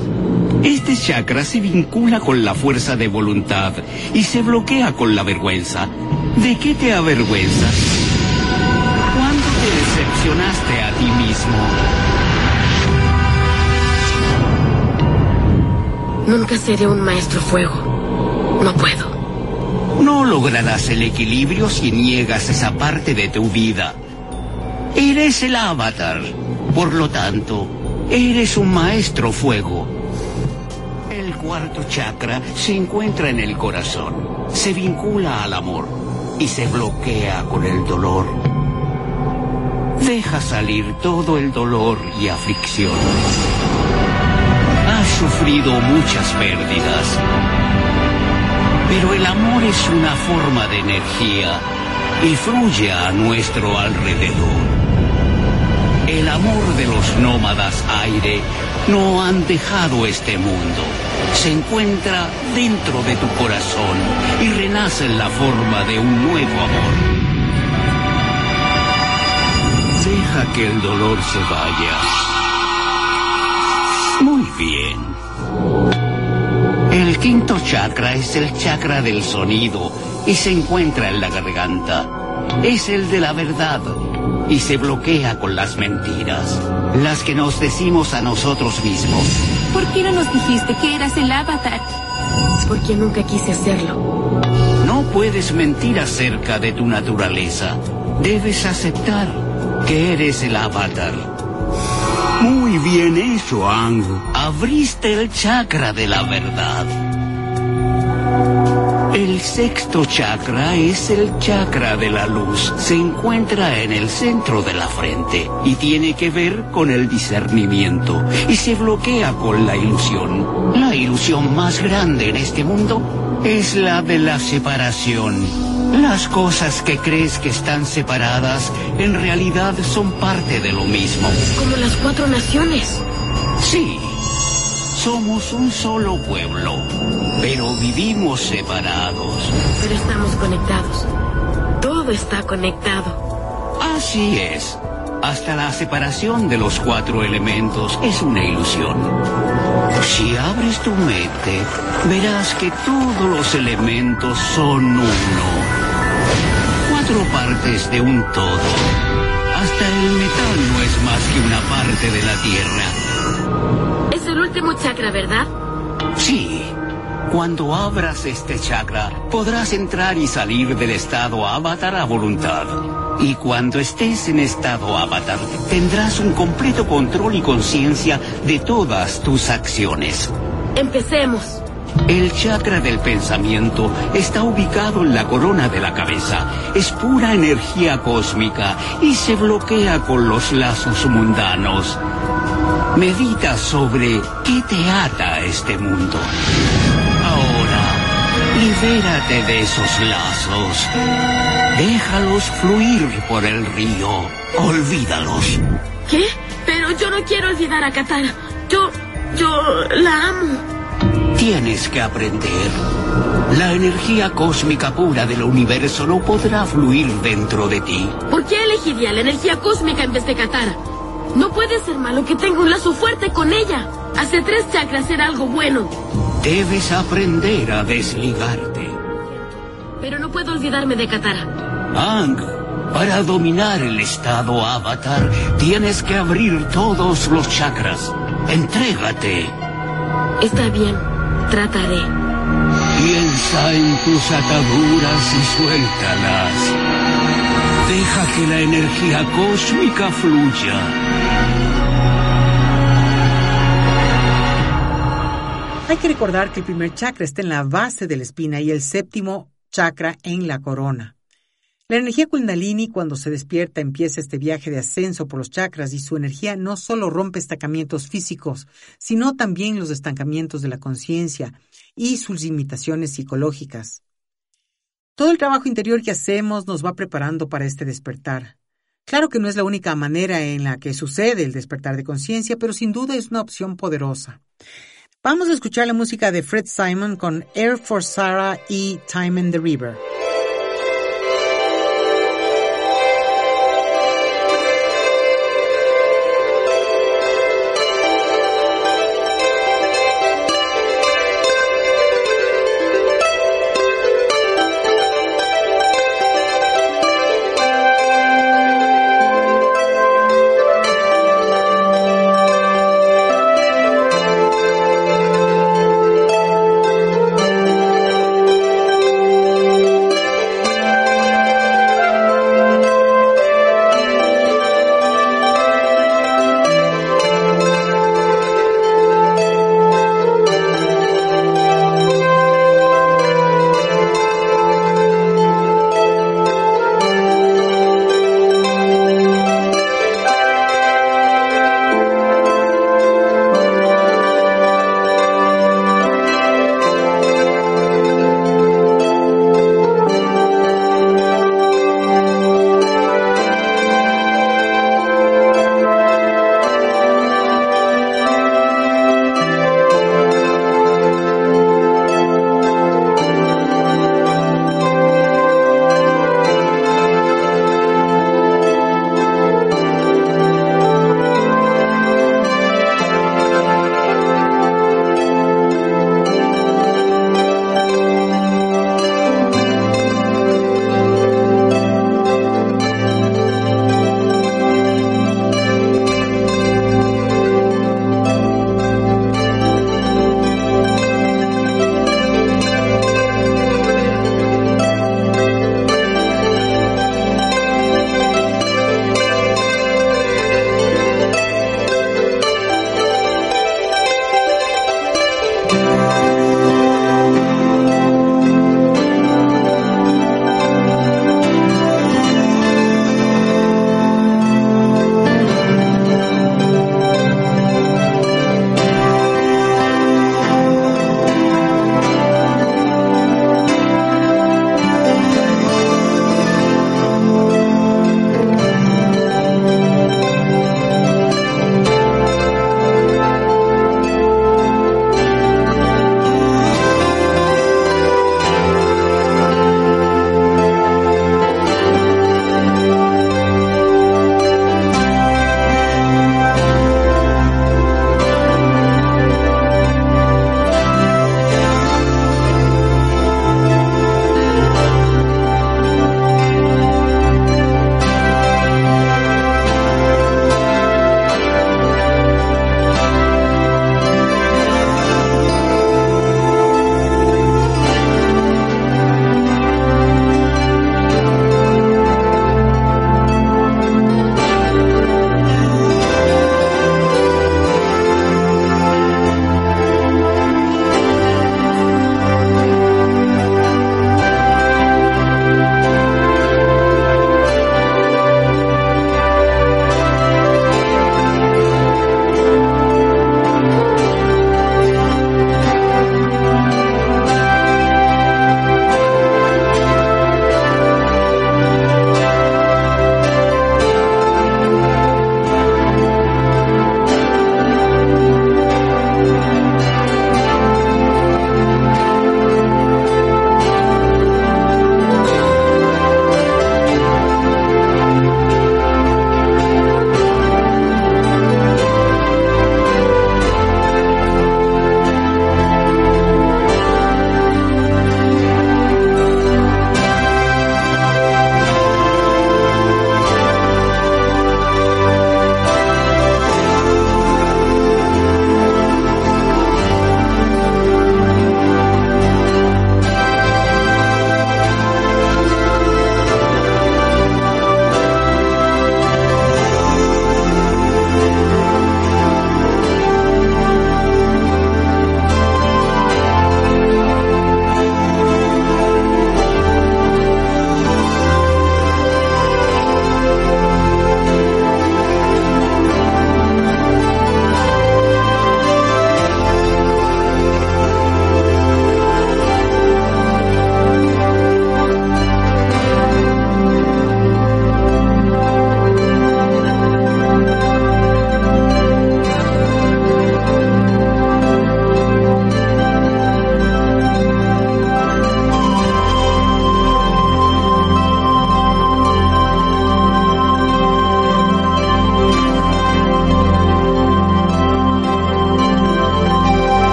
S3: Este chakra se vincula con la fuerza de voluntad y se bloquea con la vergüenza. ¿De qué te avergüenzas? ¿Cuándo te decepcionaste a ti mismo?
S4: Nunca seré un maestro fuego. No puedo.
S3: No lograrás el equilibrio si niegas esa parte de tu vida. Eres el avatar. Por lo tanto, Eres un maestro fuego. El cuarto chakra se encuentra en el corazón, se vincula al amor y se bloquea con el dolor. Deja salir todo el dolor y aflicción. Sufrido muchas pérdidas, pero el amor es una forma de energía y fluye a nuestro alrededor. El amor de los nómadas aire no han dejado este mundo. Se encuentra dentro de tu corazón y renace en la forma de un nuevo amor. Deja que el dolor se vaya. Bien. El quinto chakra es el chakra del sonido y se encuentra en la garganta. Es el de la verdad y se bloquea con las mentiras, las que nos decimos a nosotros mismos.
S4: ¿Por qué no nos dijiste que eras el avatar? Porque nunca quise hacerlo.
S3: No puedes mentir acerca de tu naturaleza. Debes aceptar que eres el avatar. Muy bien hecho, Ang. Abriste el chakra de la verdad. El sexto chakra es el chakra de la luz. Se encuentra en el centro de la frente y tiene que ver con el discernimiento y se bloquea con la ilusión. La ilusión más grande en este mundo es la de la separación. Las cosas que crees que están separadas en realidad son parte de lo mismo.
S4: Como las cuatro naciones.
S3: Sí, somos un solo pueblo, pero vivimos separados.
S4: Pero estamos conectados. Todo está conectado.
S3: Así es. Hasta la separación de los cuatro elementos es una ilusión. Si abres tu mente, verás que todos los elementos son uno. Cuatro partes de un todo. Hasta el metal no es más que una parte de la Tierra.
S4: Es el último chakra, ¿verdad?
S3: Sí. Cuando abras este chakra, podrás entrar y salir del estado avatar a voluntad. Y cuando estés en estado avatar, tendrás un completo control y conciencia de todas tus acciones.
S4: Empecemos.
S3: El chakra del pensamiento está ubicado en la corona de la cabeza. Es pura energía cósmica y se bloquea con los lazos mundanos. Medita sobre qué te ata a este mundo. Ahora, libérate de esos lazos. Déjalos fluir por el río. Olvídalos.
S4: ¿Qué? Pero yo no quiero olvidar a Katara. Yo, yo la amo.
S3: Tienes que aprender. La energía cósmica pura del universo no podrá fluir dentro de ti.
S4: ¿Por qué elegiría la energía cósmica en vez de Katara? No puede ser malo que tenga un lazo fuerte con ella. Hace tres chakras era algo bueno.
S3: Debes aprender a desligarte.
S4: Pero no puedo olvidarme de Katara.
S3: Ang, para dominar el estado avatar, tienes que abrir todos los chakras. Entrégate.
S4: Está bien, trataré.
S3: Piensa en tus ataduras y suéltalas. Deja que la energía cósmica fluya.
S2: Hay que recordar que el primer chakra está en la base de la espina y el séptimo chakra en la corona. La energía kundalini cuando se despierta empieza este viaje de ascenso por los chakras y su energía no solo rompe estancamientos físicos, sino también los estancamientos de la conciencia y sus limitaciones psicológicas. Todo el trabajo interior que hacemos nos va preparando para este despertar. Claro que no es la única manera en la que sucede el despertar de conciencia, pero sin duda es una opción poderosa. Vamos a escuchar la música de Fred Simon con Air for Sarah y Time in the River.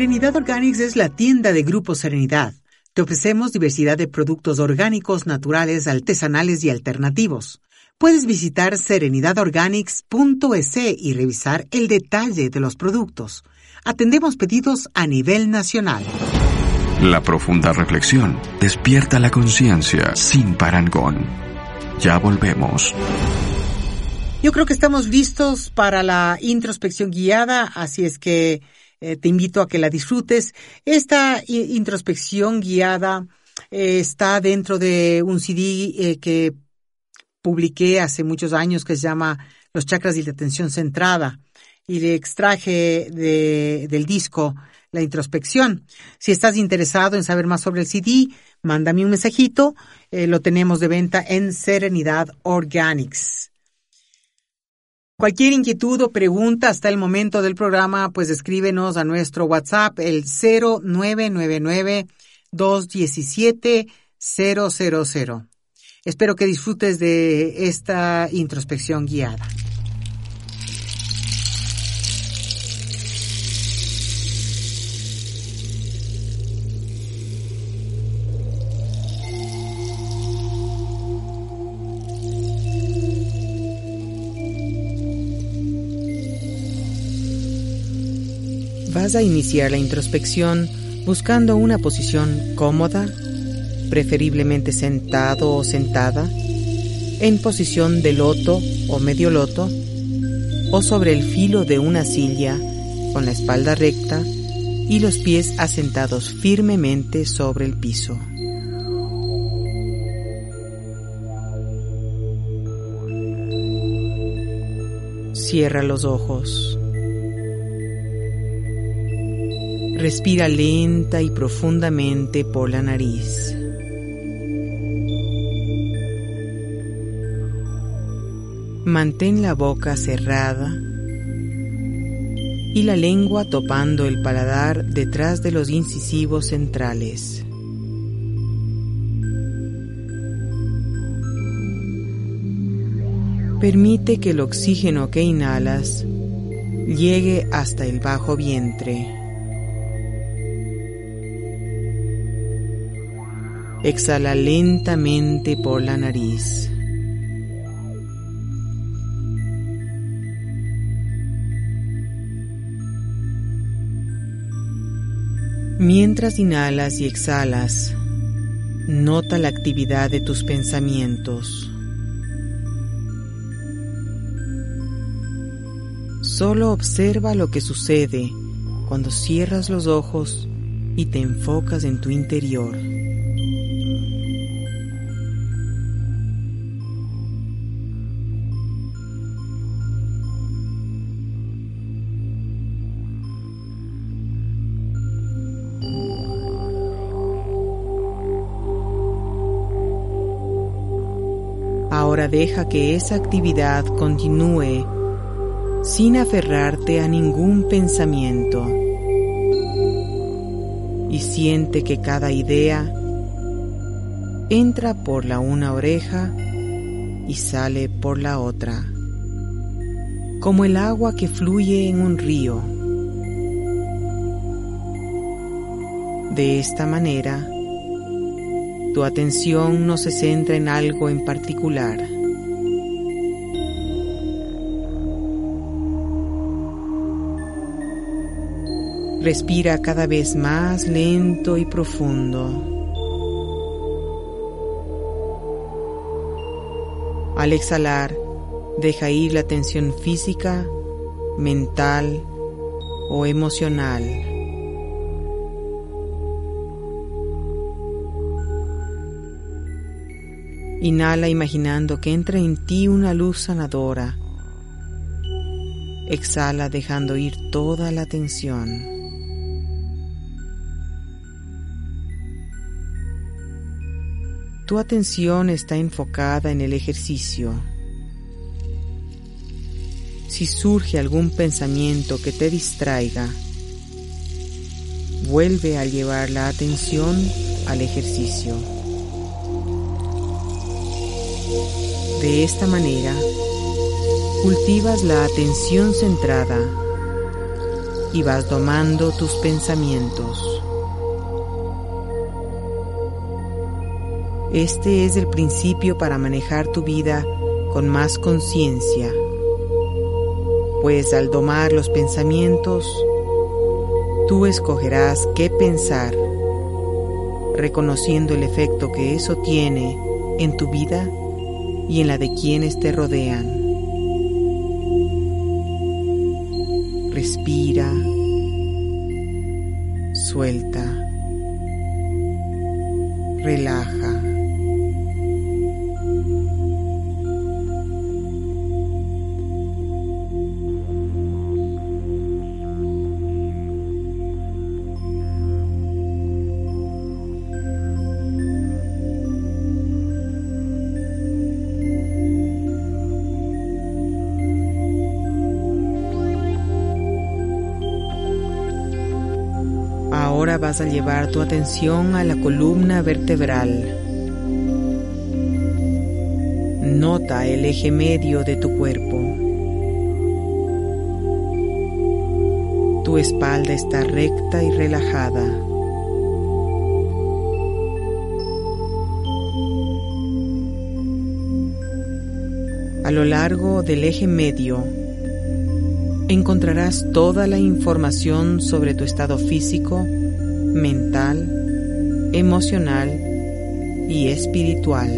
S2: Serenidad Organics es la tienda de Grupo Serenidad. Te ofrecemos diversidad de productos orgánicos, naturales, artesanales y alternativos. Puedes visitar serenidadorganics.es y revisar el detalle de los productos. Atendemos pedidos a nivel nacional.
S1: La profunda reflexión despierta la conciencia sin parangón. Ya volvemos.
S2: Yo creo que estamos listos para la introspección guiada, así es que eh, te invito a que la disfrutes. Esta introspección guiada eh, está dentro de un CD eh, que publiqué hace muchos años que se llama Los chakras y la atención centrada y le extraje de, del disco la introspección. Si estás interesado en saber más sobre el CD, mándame un mensajito. lo tenemos de venta en Serenidad Organics. Cualquier inquietud o pregunta hasta el momento del programa, pues escríbenos a nuestro WhatsApp, el 0999 217 000. Espero que disfrutes de esta introspección guiada. Vas a iniciar la introspección buscando una posición cómoda, preferiblemente sentado o sentada, en posición de loto o medio loto, o sobre el filo de una silla con la espalda recta y los pies asentados firmemente sobre el piso. Cierra los ojos. Respira lenta y profundamente por la nariz. Mantén la boca cerrada y la lengua topando el paladar detrás de los incisivos centrales. Permite que el oxígeno que inhalas llegue hasta el bajo vientre. Exhala lentamente por la nariz. Mientras inhalas y exhalas, nota la actividad de tus pensamientos. Solo observa lo que sucede cuando cierras los ojos y te enfocas en tu interior. Deja que esa actividad continúe sin aferrarte a ningún pensamiento y siente que cada idea entra por la una oreja y sale por la otra, como el agua que fluye en un río. De esta manera, tu atención no se centra en algo en particular. Respira cada vez más lento y profundo. Al exhalar, deja ir la tensión física, mental o emocional. Inhala imaginando que entra en ti una luz sanadora. Exhala dejando ir toda la tensión. Tu atención está enfocada en el ejercicio. Si surge algún pensamiento que te distraiga, vuelve a llevar la atención al ejercicio. De esta manera, cultivas la atención centrada y vas domando tus pensamientos. Este es el principio para manejar tu vida con más conciencia, pues al domar los pensamientos, tú escogerás qué pensar, reconociendo el efecto que eso tiene en tu vida y en la de quienes te rodean. Respira, suelta, relaja. Vas a llevar tu atención a la columna vertebral. Nota el eje medio de tu cuerpo. Tu espalda está recta y relajada. A lo largo del eje medio encontrarás toda la información sobre tu estado físico mental, emocional y espiritual.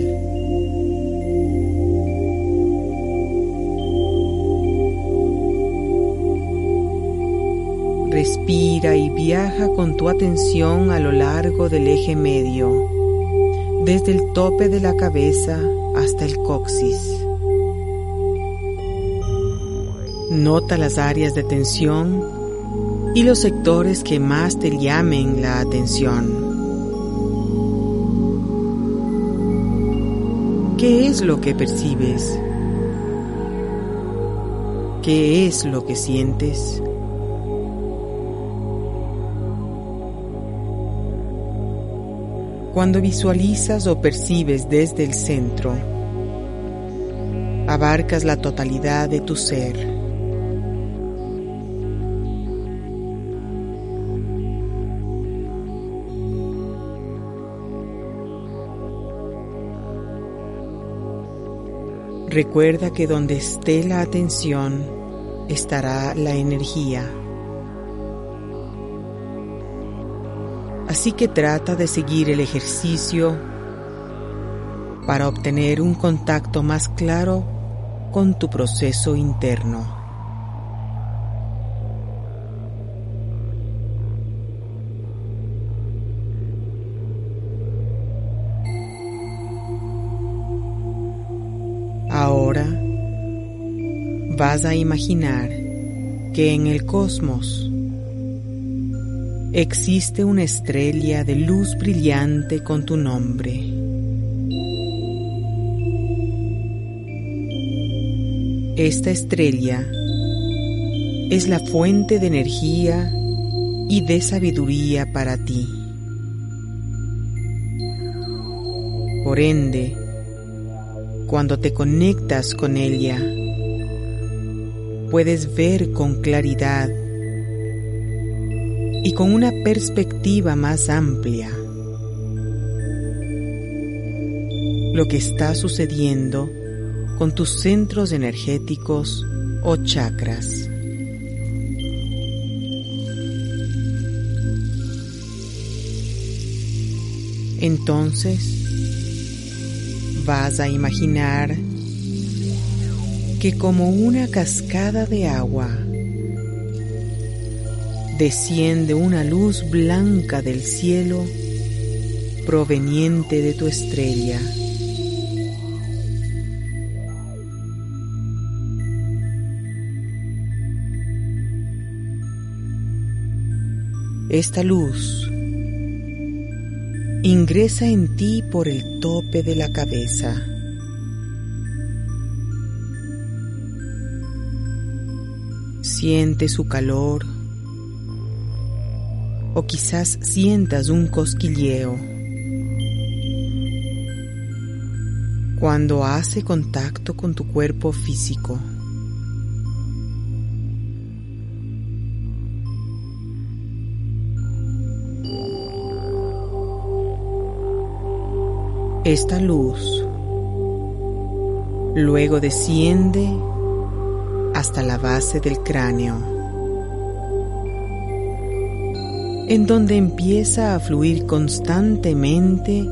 S2: Respira y viaja con tu atención a lo largo del eje medio, desde el tope de la cabeza hasta el coxis. Nota las áreas de tensión y los sectores que más te llamen la atención. ¿Qué es lo que percibes? ¿Qué es lo que sientes? Cuando visualizas o percibes desde el centro, abarcas la totalidad de tu ser. Recuerda que donde esté la atención estará la energía. Así que trata de seguir el ejercicio para obtener un contacto más claro con tu proceso interno. Vas a imaginar que en el cosmos existe una estrella de luz brillante con tu nombre. Esta estrella es la fuente de energía y de sabiduría para ti. Por ende, cuando te conectas con ella, puedes ver con claridad y con una perspectiva más amplia lo que está sucediendo con tus centros energéticos o chakras. Entonces vas a imaginar que como una cascada de agua desciende una luz blanca del cielo proveniente de tu estrella. Esta luz ingresa en ti por el tope de la cabeza. Siente su calor o quizás sientas un cosquilleo. Cuando hace contacto con tu cuerpo físico, esta luz luego desciende hasta la base del cráneo, en donde empieza a fluir constantemente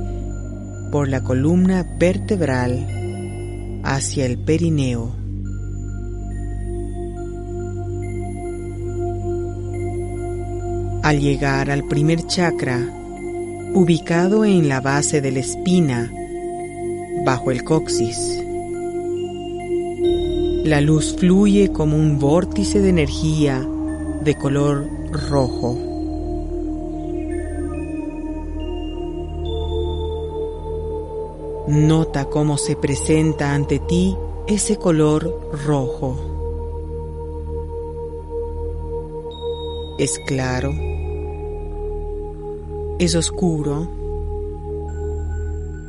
S2: por la columna vertebral hacia el perineo. Al llegar al primer chakra, ubicado en la base de la espina, bajo el coxis, la luz fluye como un vórtice de energía de color rojo. Nota cómo se presenta ante ti ese color rojo. Es claro, es oscuro,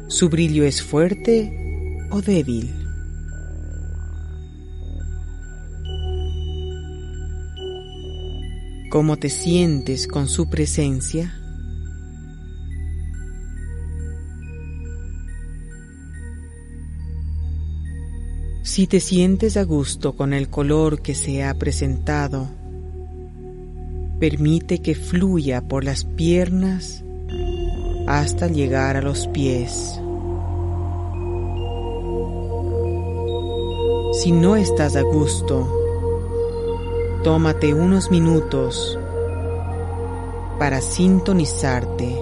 S2: su brillo es fuerte o débil. ¿Cómo te sientes con su presencia? Si te sientes a gusto con el color que se ha presentado, permite que fluya por las piernas hasta llegar a los pies. Si no estás a gusto, tómate unos minutos para sintonizarte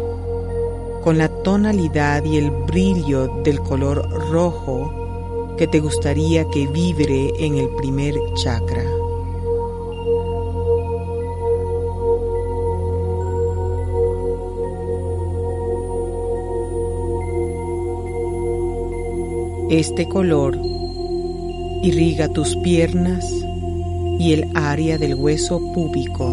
S2: con la tonalidad y el brillo del color rojo que te gustaría que vibre en el primer chakra. Este color irriga tus piernas y el área del hueso púbico.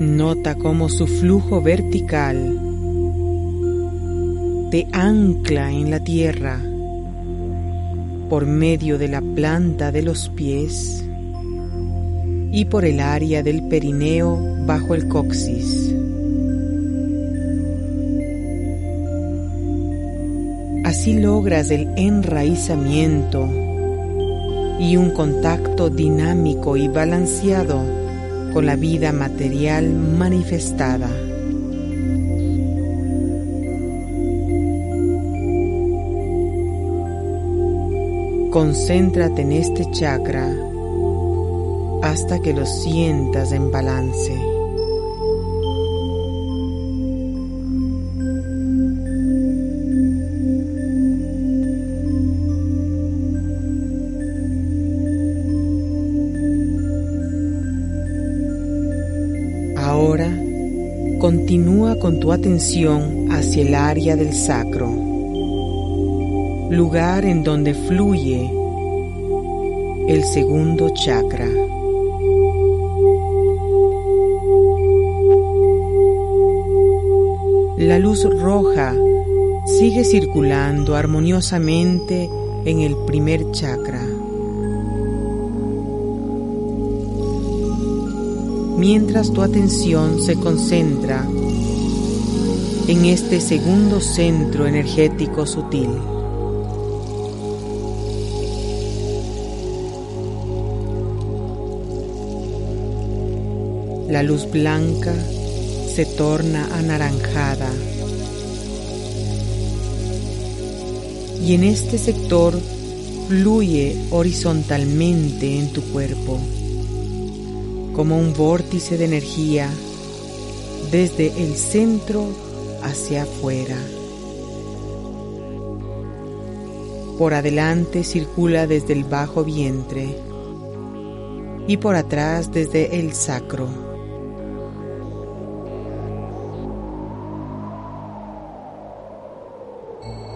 S2: Nota cómo su flujo vertical te ancla en la tierra por medio de la planta de los pies y por el área del perineo bajo el coxis. Logras el enraizamiento y un contacto dinámico y balanceado con la vida material manifestada. Concéntrate en este chakra hasta que lo sientas en balance. Con tu atención hacia el área del sacro, lugar en donde fluye el segundo chakra. La luz roja sigue circulando armoniosamente en el primer chakra. mientras tu atención se concentra en este segundo centro energético sutil. La luz blanca se torna anaranjada y en este sector fluye horizontalmente en tu cuerpo como un vórtice de energía desde el centro hacia afuera. Por adelante circula desde el bajo vientre y por atrás desde el sacro.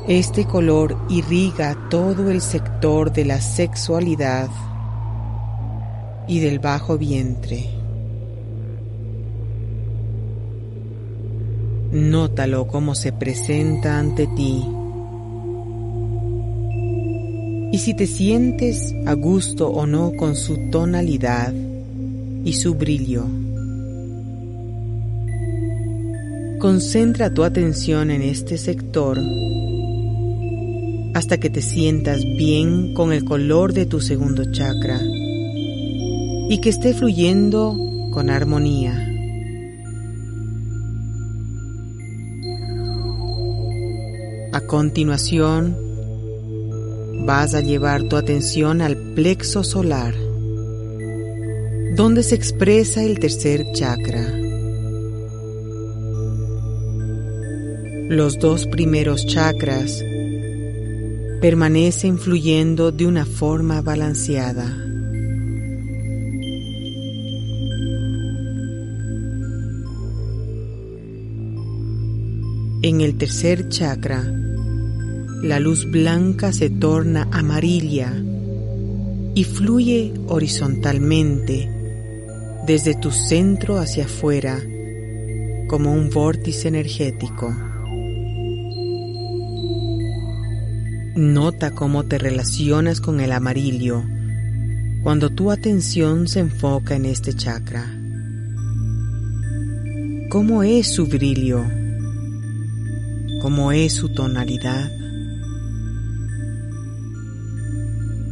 S2: Este color irriga todo el sector de la sexualidad y del bajo vientre. Nótalo cómo se presenta ante ti. Y si te sientes a gusto o no con su tonalidad y su brillo. Concentra tu atención en este sector hasta que te sientas bien con el color de tu segundo chakra y que esté fluyendo con armonía. A continuación, vas a llevar tu atención al plexo solar, donde se expresa el tercer chakra. Los dos primeros chakras permanecen fluyendo de una forma balanceada. En el tercer chakra, la luz blanca se torna amarilla y fluye horizontalmente desde tu centro hacia afuera como un vórtice energético. Nota cómo te relacionas con el amarillo cuando tu atención se enfoca en este chakra. ¿Cómo es su brillo? ¿Cómo es su tonalidad?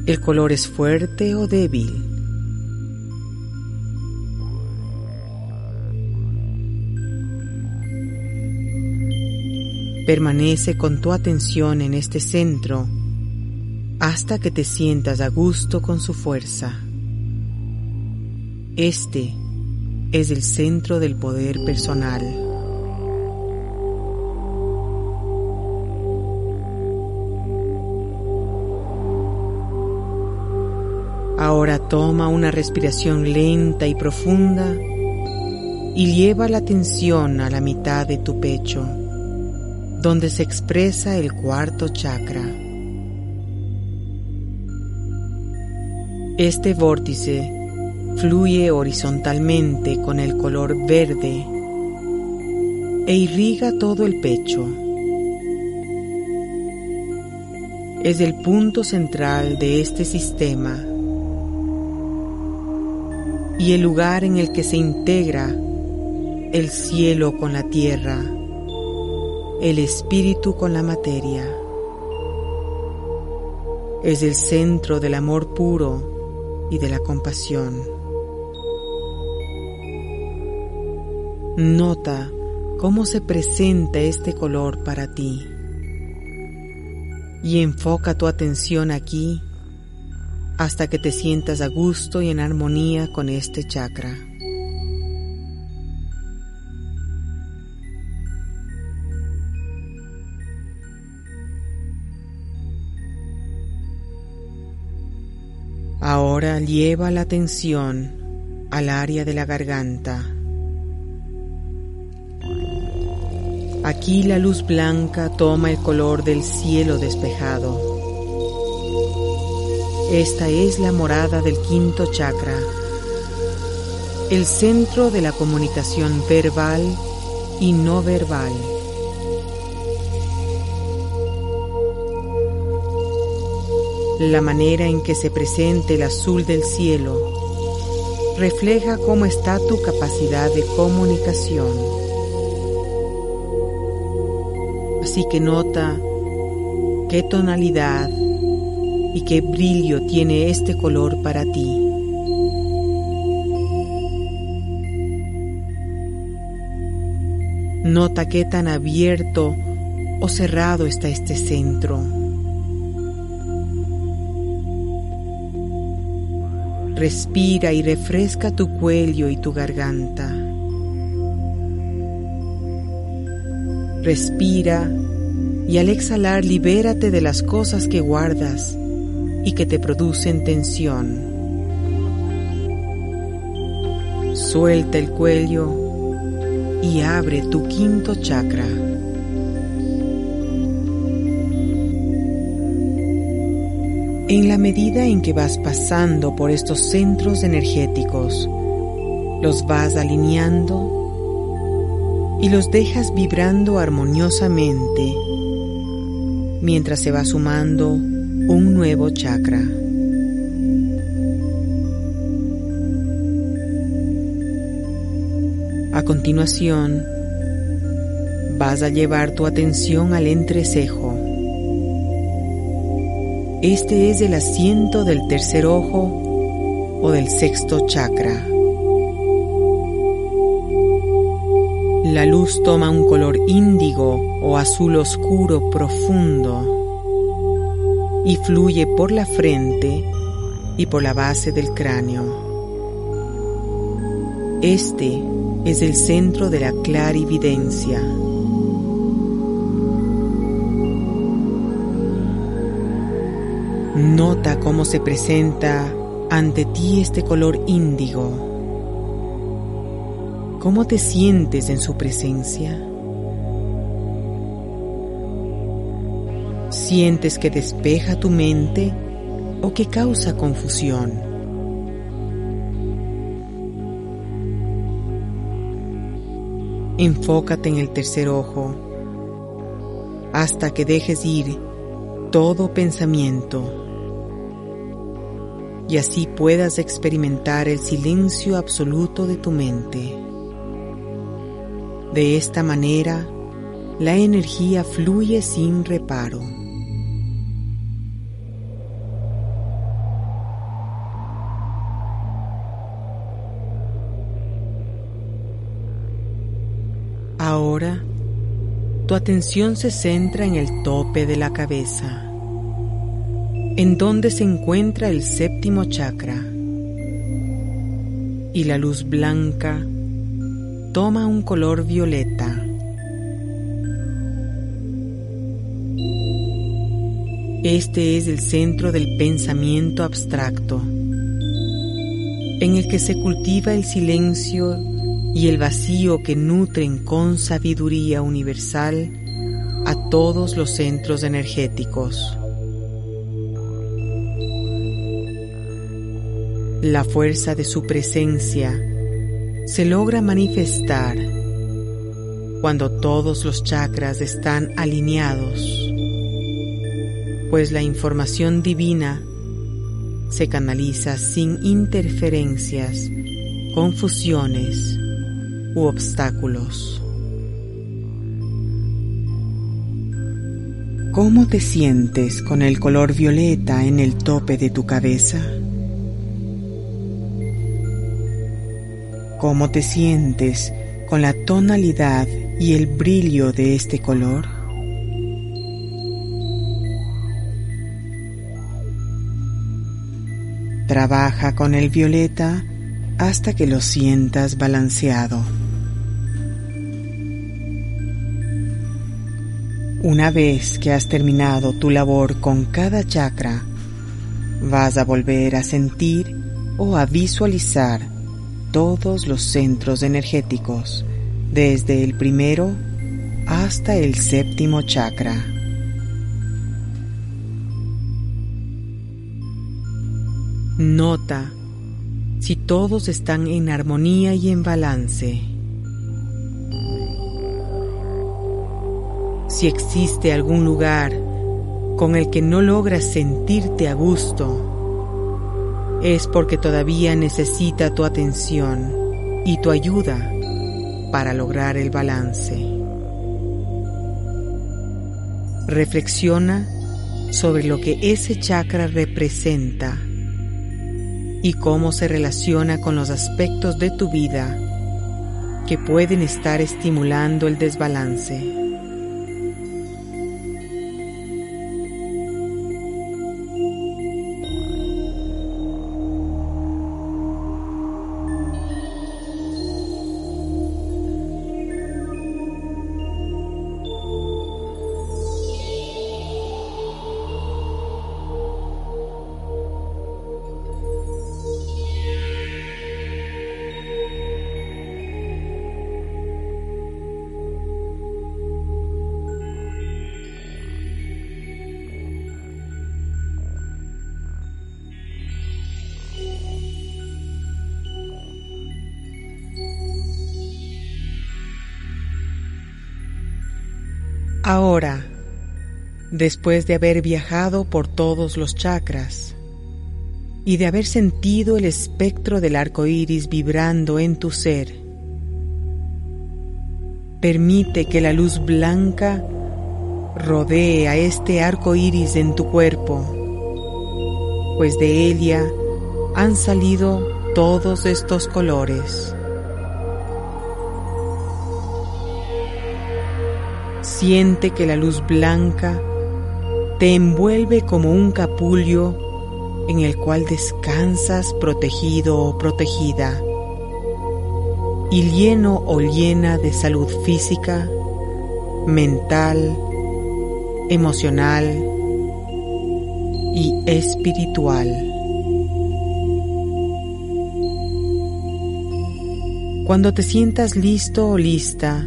S2: ¿El color es fuerte o débil? Permanece con tu atención en este centro hasta que te sientas a gusto con su fuerza. Este es el centro del poder personal. Toma una respiración lenta y profunda y lleva la atención a la mitad de tu pecho donde se expresa el cuarto chakra. Este vórtice fluye horizontalmente con el color verde e irriga todo el pecho. Es el punto central de este sistema y el lugar en el que se integra el cielo con la tierra el espíritu con la materia. Es el centro del amor puro y de la compasión. Nota cómo se presenta este color para ti y enfoca tu atención aquí hasta que te sientas a gusto y en armonía con este chakra. Ahora lleva la atención al área de la garganta. Aquí la luz blanca toma el color del cielo despejado. Esta es la morada del quinto chakra, el centro de la comunicación verbal y no verbal. La manera en que se presente el azul del cielo refleja cómo está tu capacidad de comunicación. Así que nota qué tonalidad y qué brillo tiene este color para ti. Nota qué tan abierto o cerrado está este centro. Respira y refresca tu cuello y tu garganta. Respira y al exhalar libérate de las cosas que guardas y que te producen tensión. Suelta el cuello y abre tu quinto chakra. En la medida en que vas pasando por estos centros energéticos, los vas alineando y los dejas vibrando armoniosamente mientras se va sumando un nuevo chakra. A continuación, vas a llevar tu atención al entrecejo. Este es el asiento del tercer ojo o del sexto chakra. La luz toma un color índigo o azul oscuro profundo y fluye por la frente y por la base del cráneo. Este es el centro de la clarividencia. Nota cómo se presenta ante ti este color índigo ¿Cómo te sientes en su presencia? ¿Sientes que despeja tu mente o que causa confusión? Enfócate en el tercer ojo hasta que dejes ir todo pensamiento y así puedas experimentar el silencio absoluto de tu mente. De esta manera, la energía fluye sin reparo. Ahora, tu atención se centra en el tope de la cabeza, en donde se encuentra el séptimo chakra, y la luz blanca toma un color violeta. Este es el centro del pensamiento abstracto, en el que se cultiva el silencio y el vacío que nutren con sabiduría universal a todos los centros energéticos. La fuerza de su presencia se logra manifestar cuando todos los chakras están alineados, pues la información divina se canaliza sin interferencias, confusiones u obstáculos. ¿Cómo te sientes con el color violeta en el tope de tu cabeza? ¿Cómo te sientes con la tonalidad y el brillo de este color? Trabaja con el violeta hasta que lo sientas balanceado. Una vez que has terminado tu labor con cada chakra, vas a volver a sentir o a visualizar todos los centros energéticos, desde el primero hasta el séptimo chakra. Nota si todos están en armonía y en balance. Si existe algún lugar con el que no logras sentirte a gusto, es porque todavía necesita tu atención y tu ayuda para lograr el balance. Reflexiona sobre lo que ese chakra representa y cómo se relaciona con los aspectos de tu vida que pueden estar estimulando el desbalance. Ahora, después de haber viajado por todos los chakras y de haber sentido el espectro del arco iris vibrando en tu ser, Permite que la luz blanca rodee a este arco iris en tu cuerpo, pues de ella han salido todos estos colores. Siente que la luz blanca te envuelve como un capullo en el cual descansas protegido o protegida y lleno o llena de salud física, mental, emocional y espiritual. Cuando te sientas listo o lista,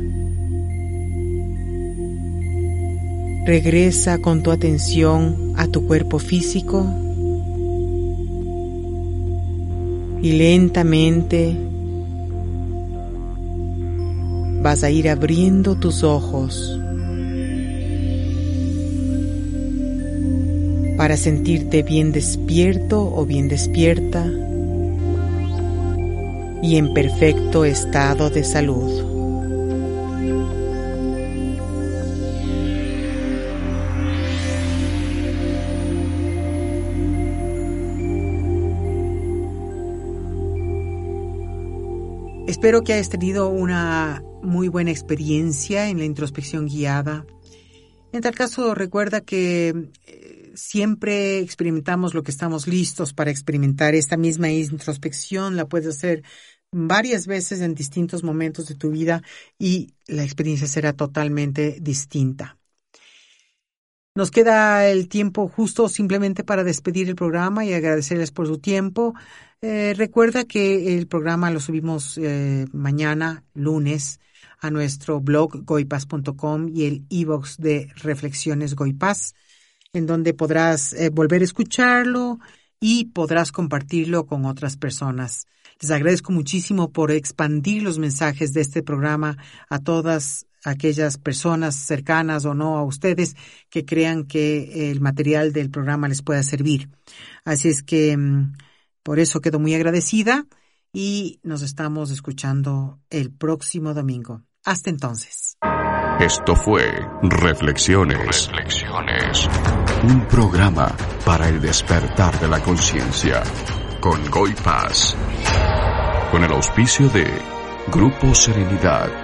S2: regresa con tu atención a tu cuerpo físico y lentamente vas a ir abriendo tus ojos para sentirte bien despierto o bien despierta y en perfecto estado de salud. Espero que hayas tenido una muy buena experiencia en la introspección guiada. En tal caso, recuerda que siempre experimentamos lo que estamos listos para experimentar. Esta misma introspección la puedes hacer varias veces en distintos momentos de tu vida y la experiencia será totalmente distinta. Nos queda el tiempo justo simplemente para despedir el programa y agradecerles por su tiempo. Eh, recuerda que el programa lo subimos eh, mañana, lunes, a nuestro blog goipas.com y el e-box de Reflexiones Goipas en donde podrás eh, volver a escucharlo y podrás compartirlo con otras personas. Les agradezco muchísimo por expandir los mensajes de este programa a todas aquellas personas cercanas o no a ustedes que crean que el material del programa les pueda servir. Así es que mm, por eso quedo muy agradecida y nos estamos escuchando el próximo domingo. Hasta entonces.
S1: Esto fue Reflexiones. Reflexiones. Un programa para el despertar de la conciencia. Con Goy Paz. Con el auspicio de Grupo Serenidad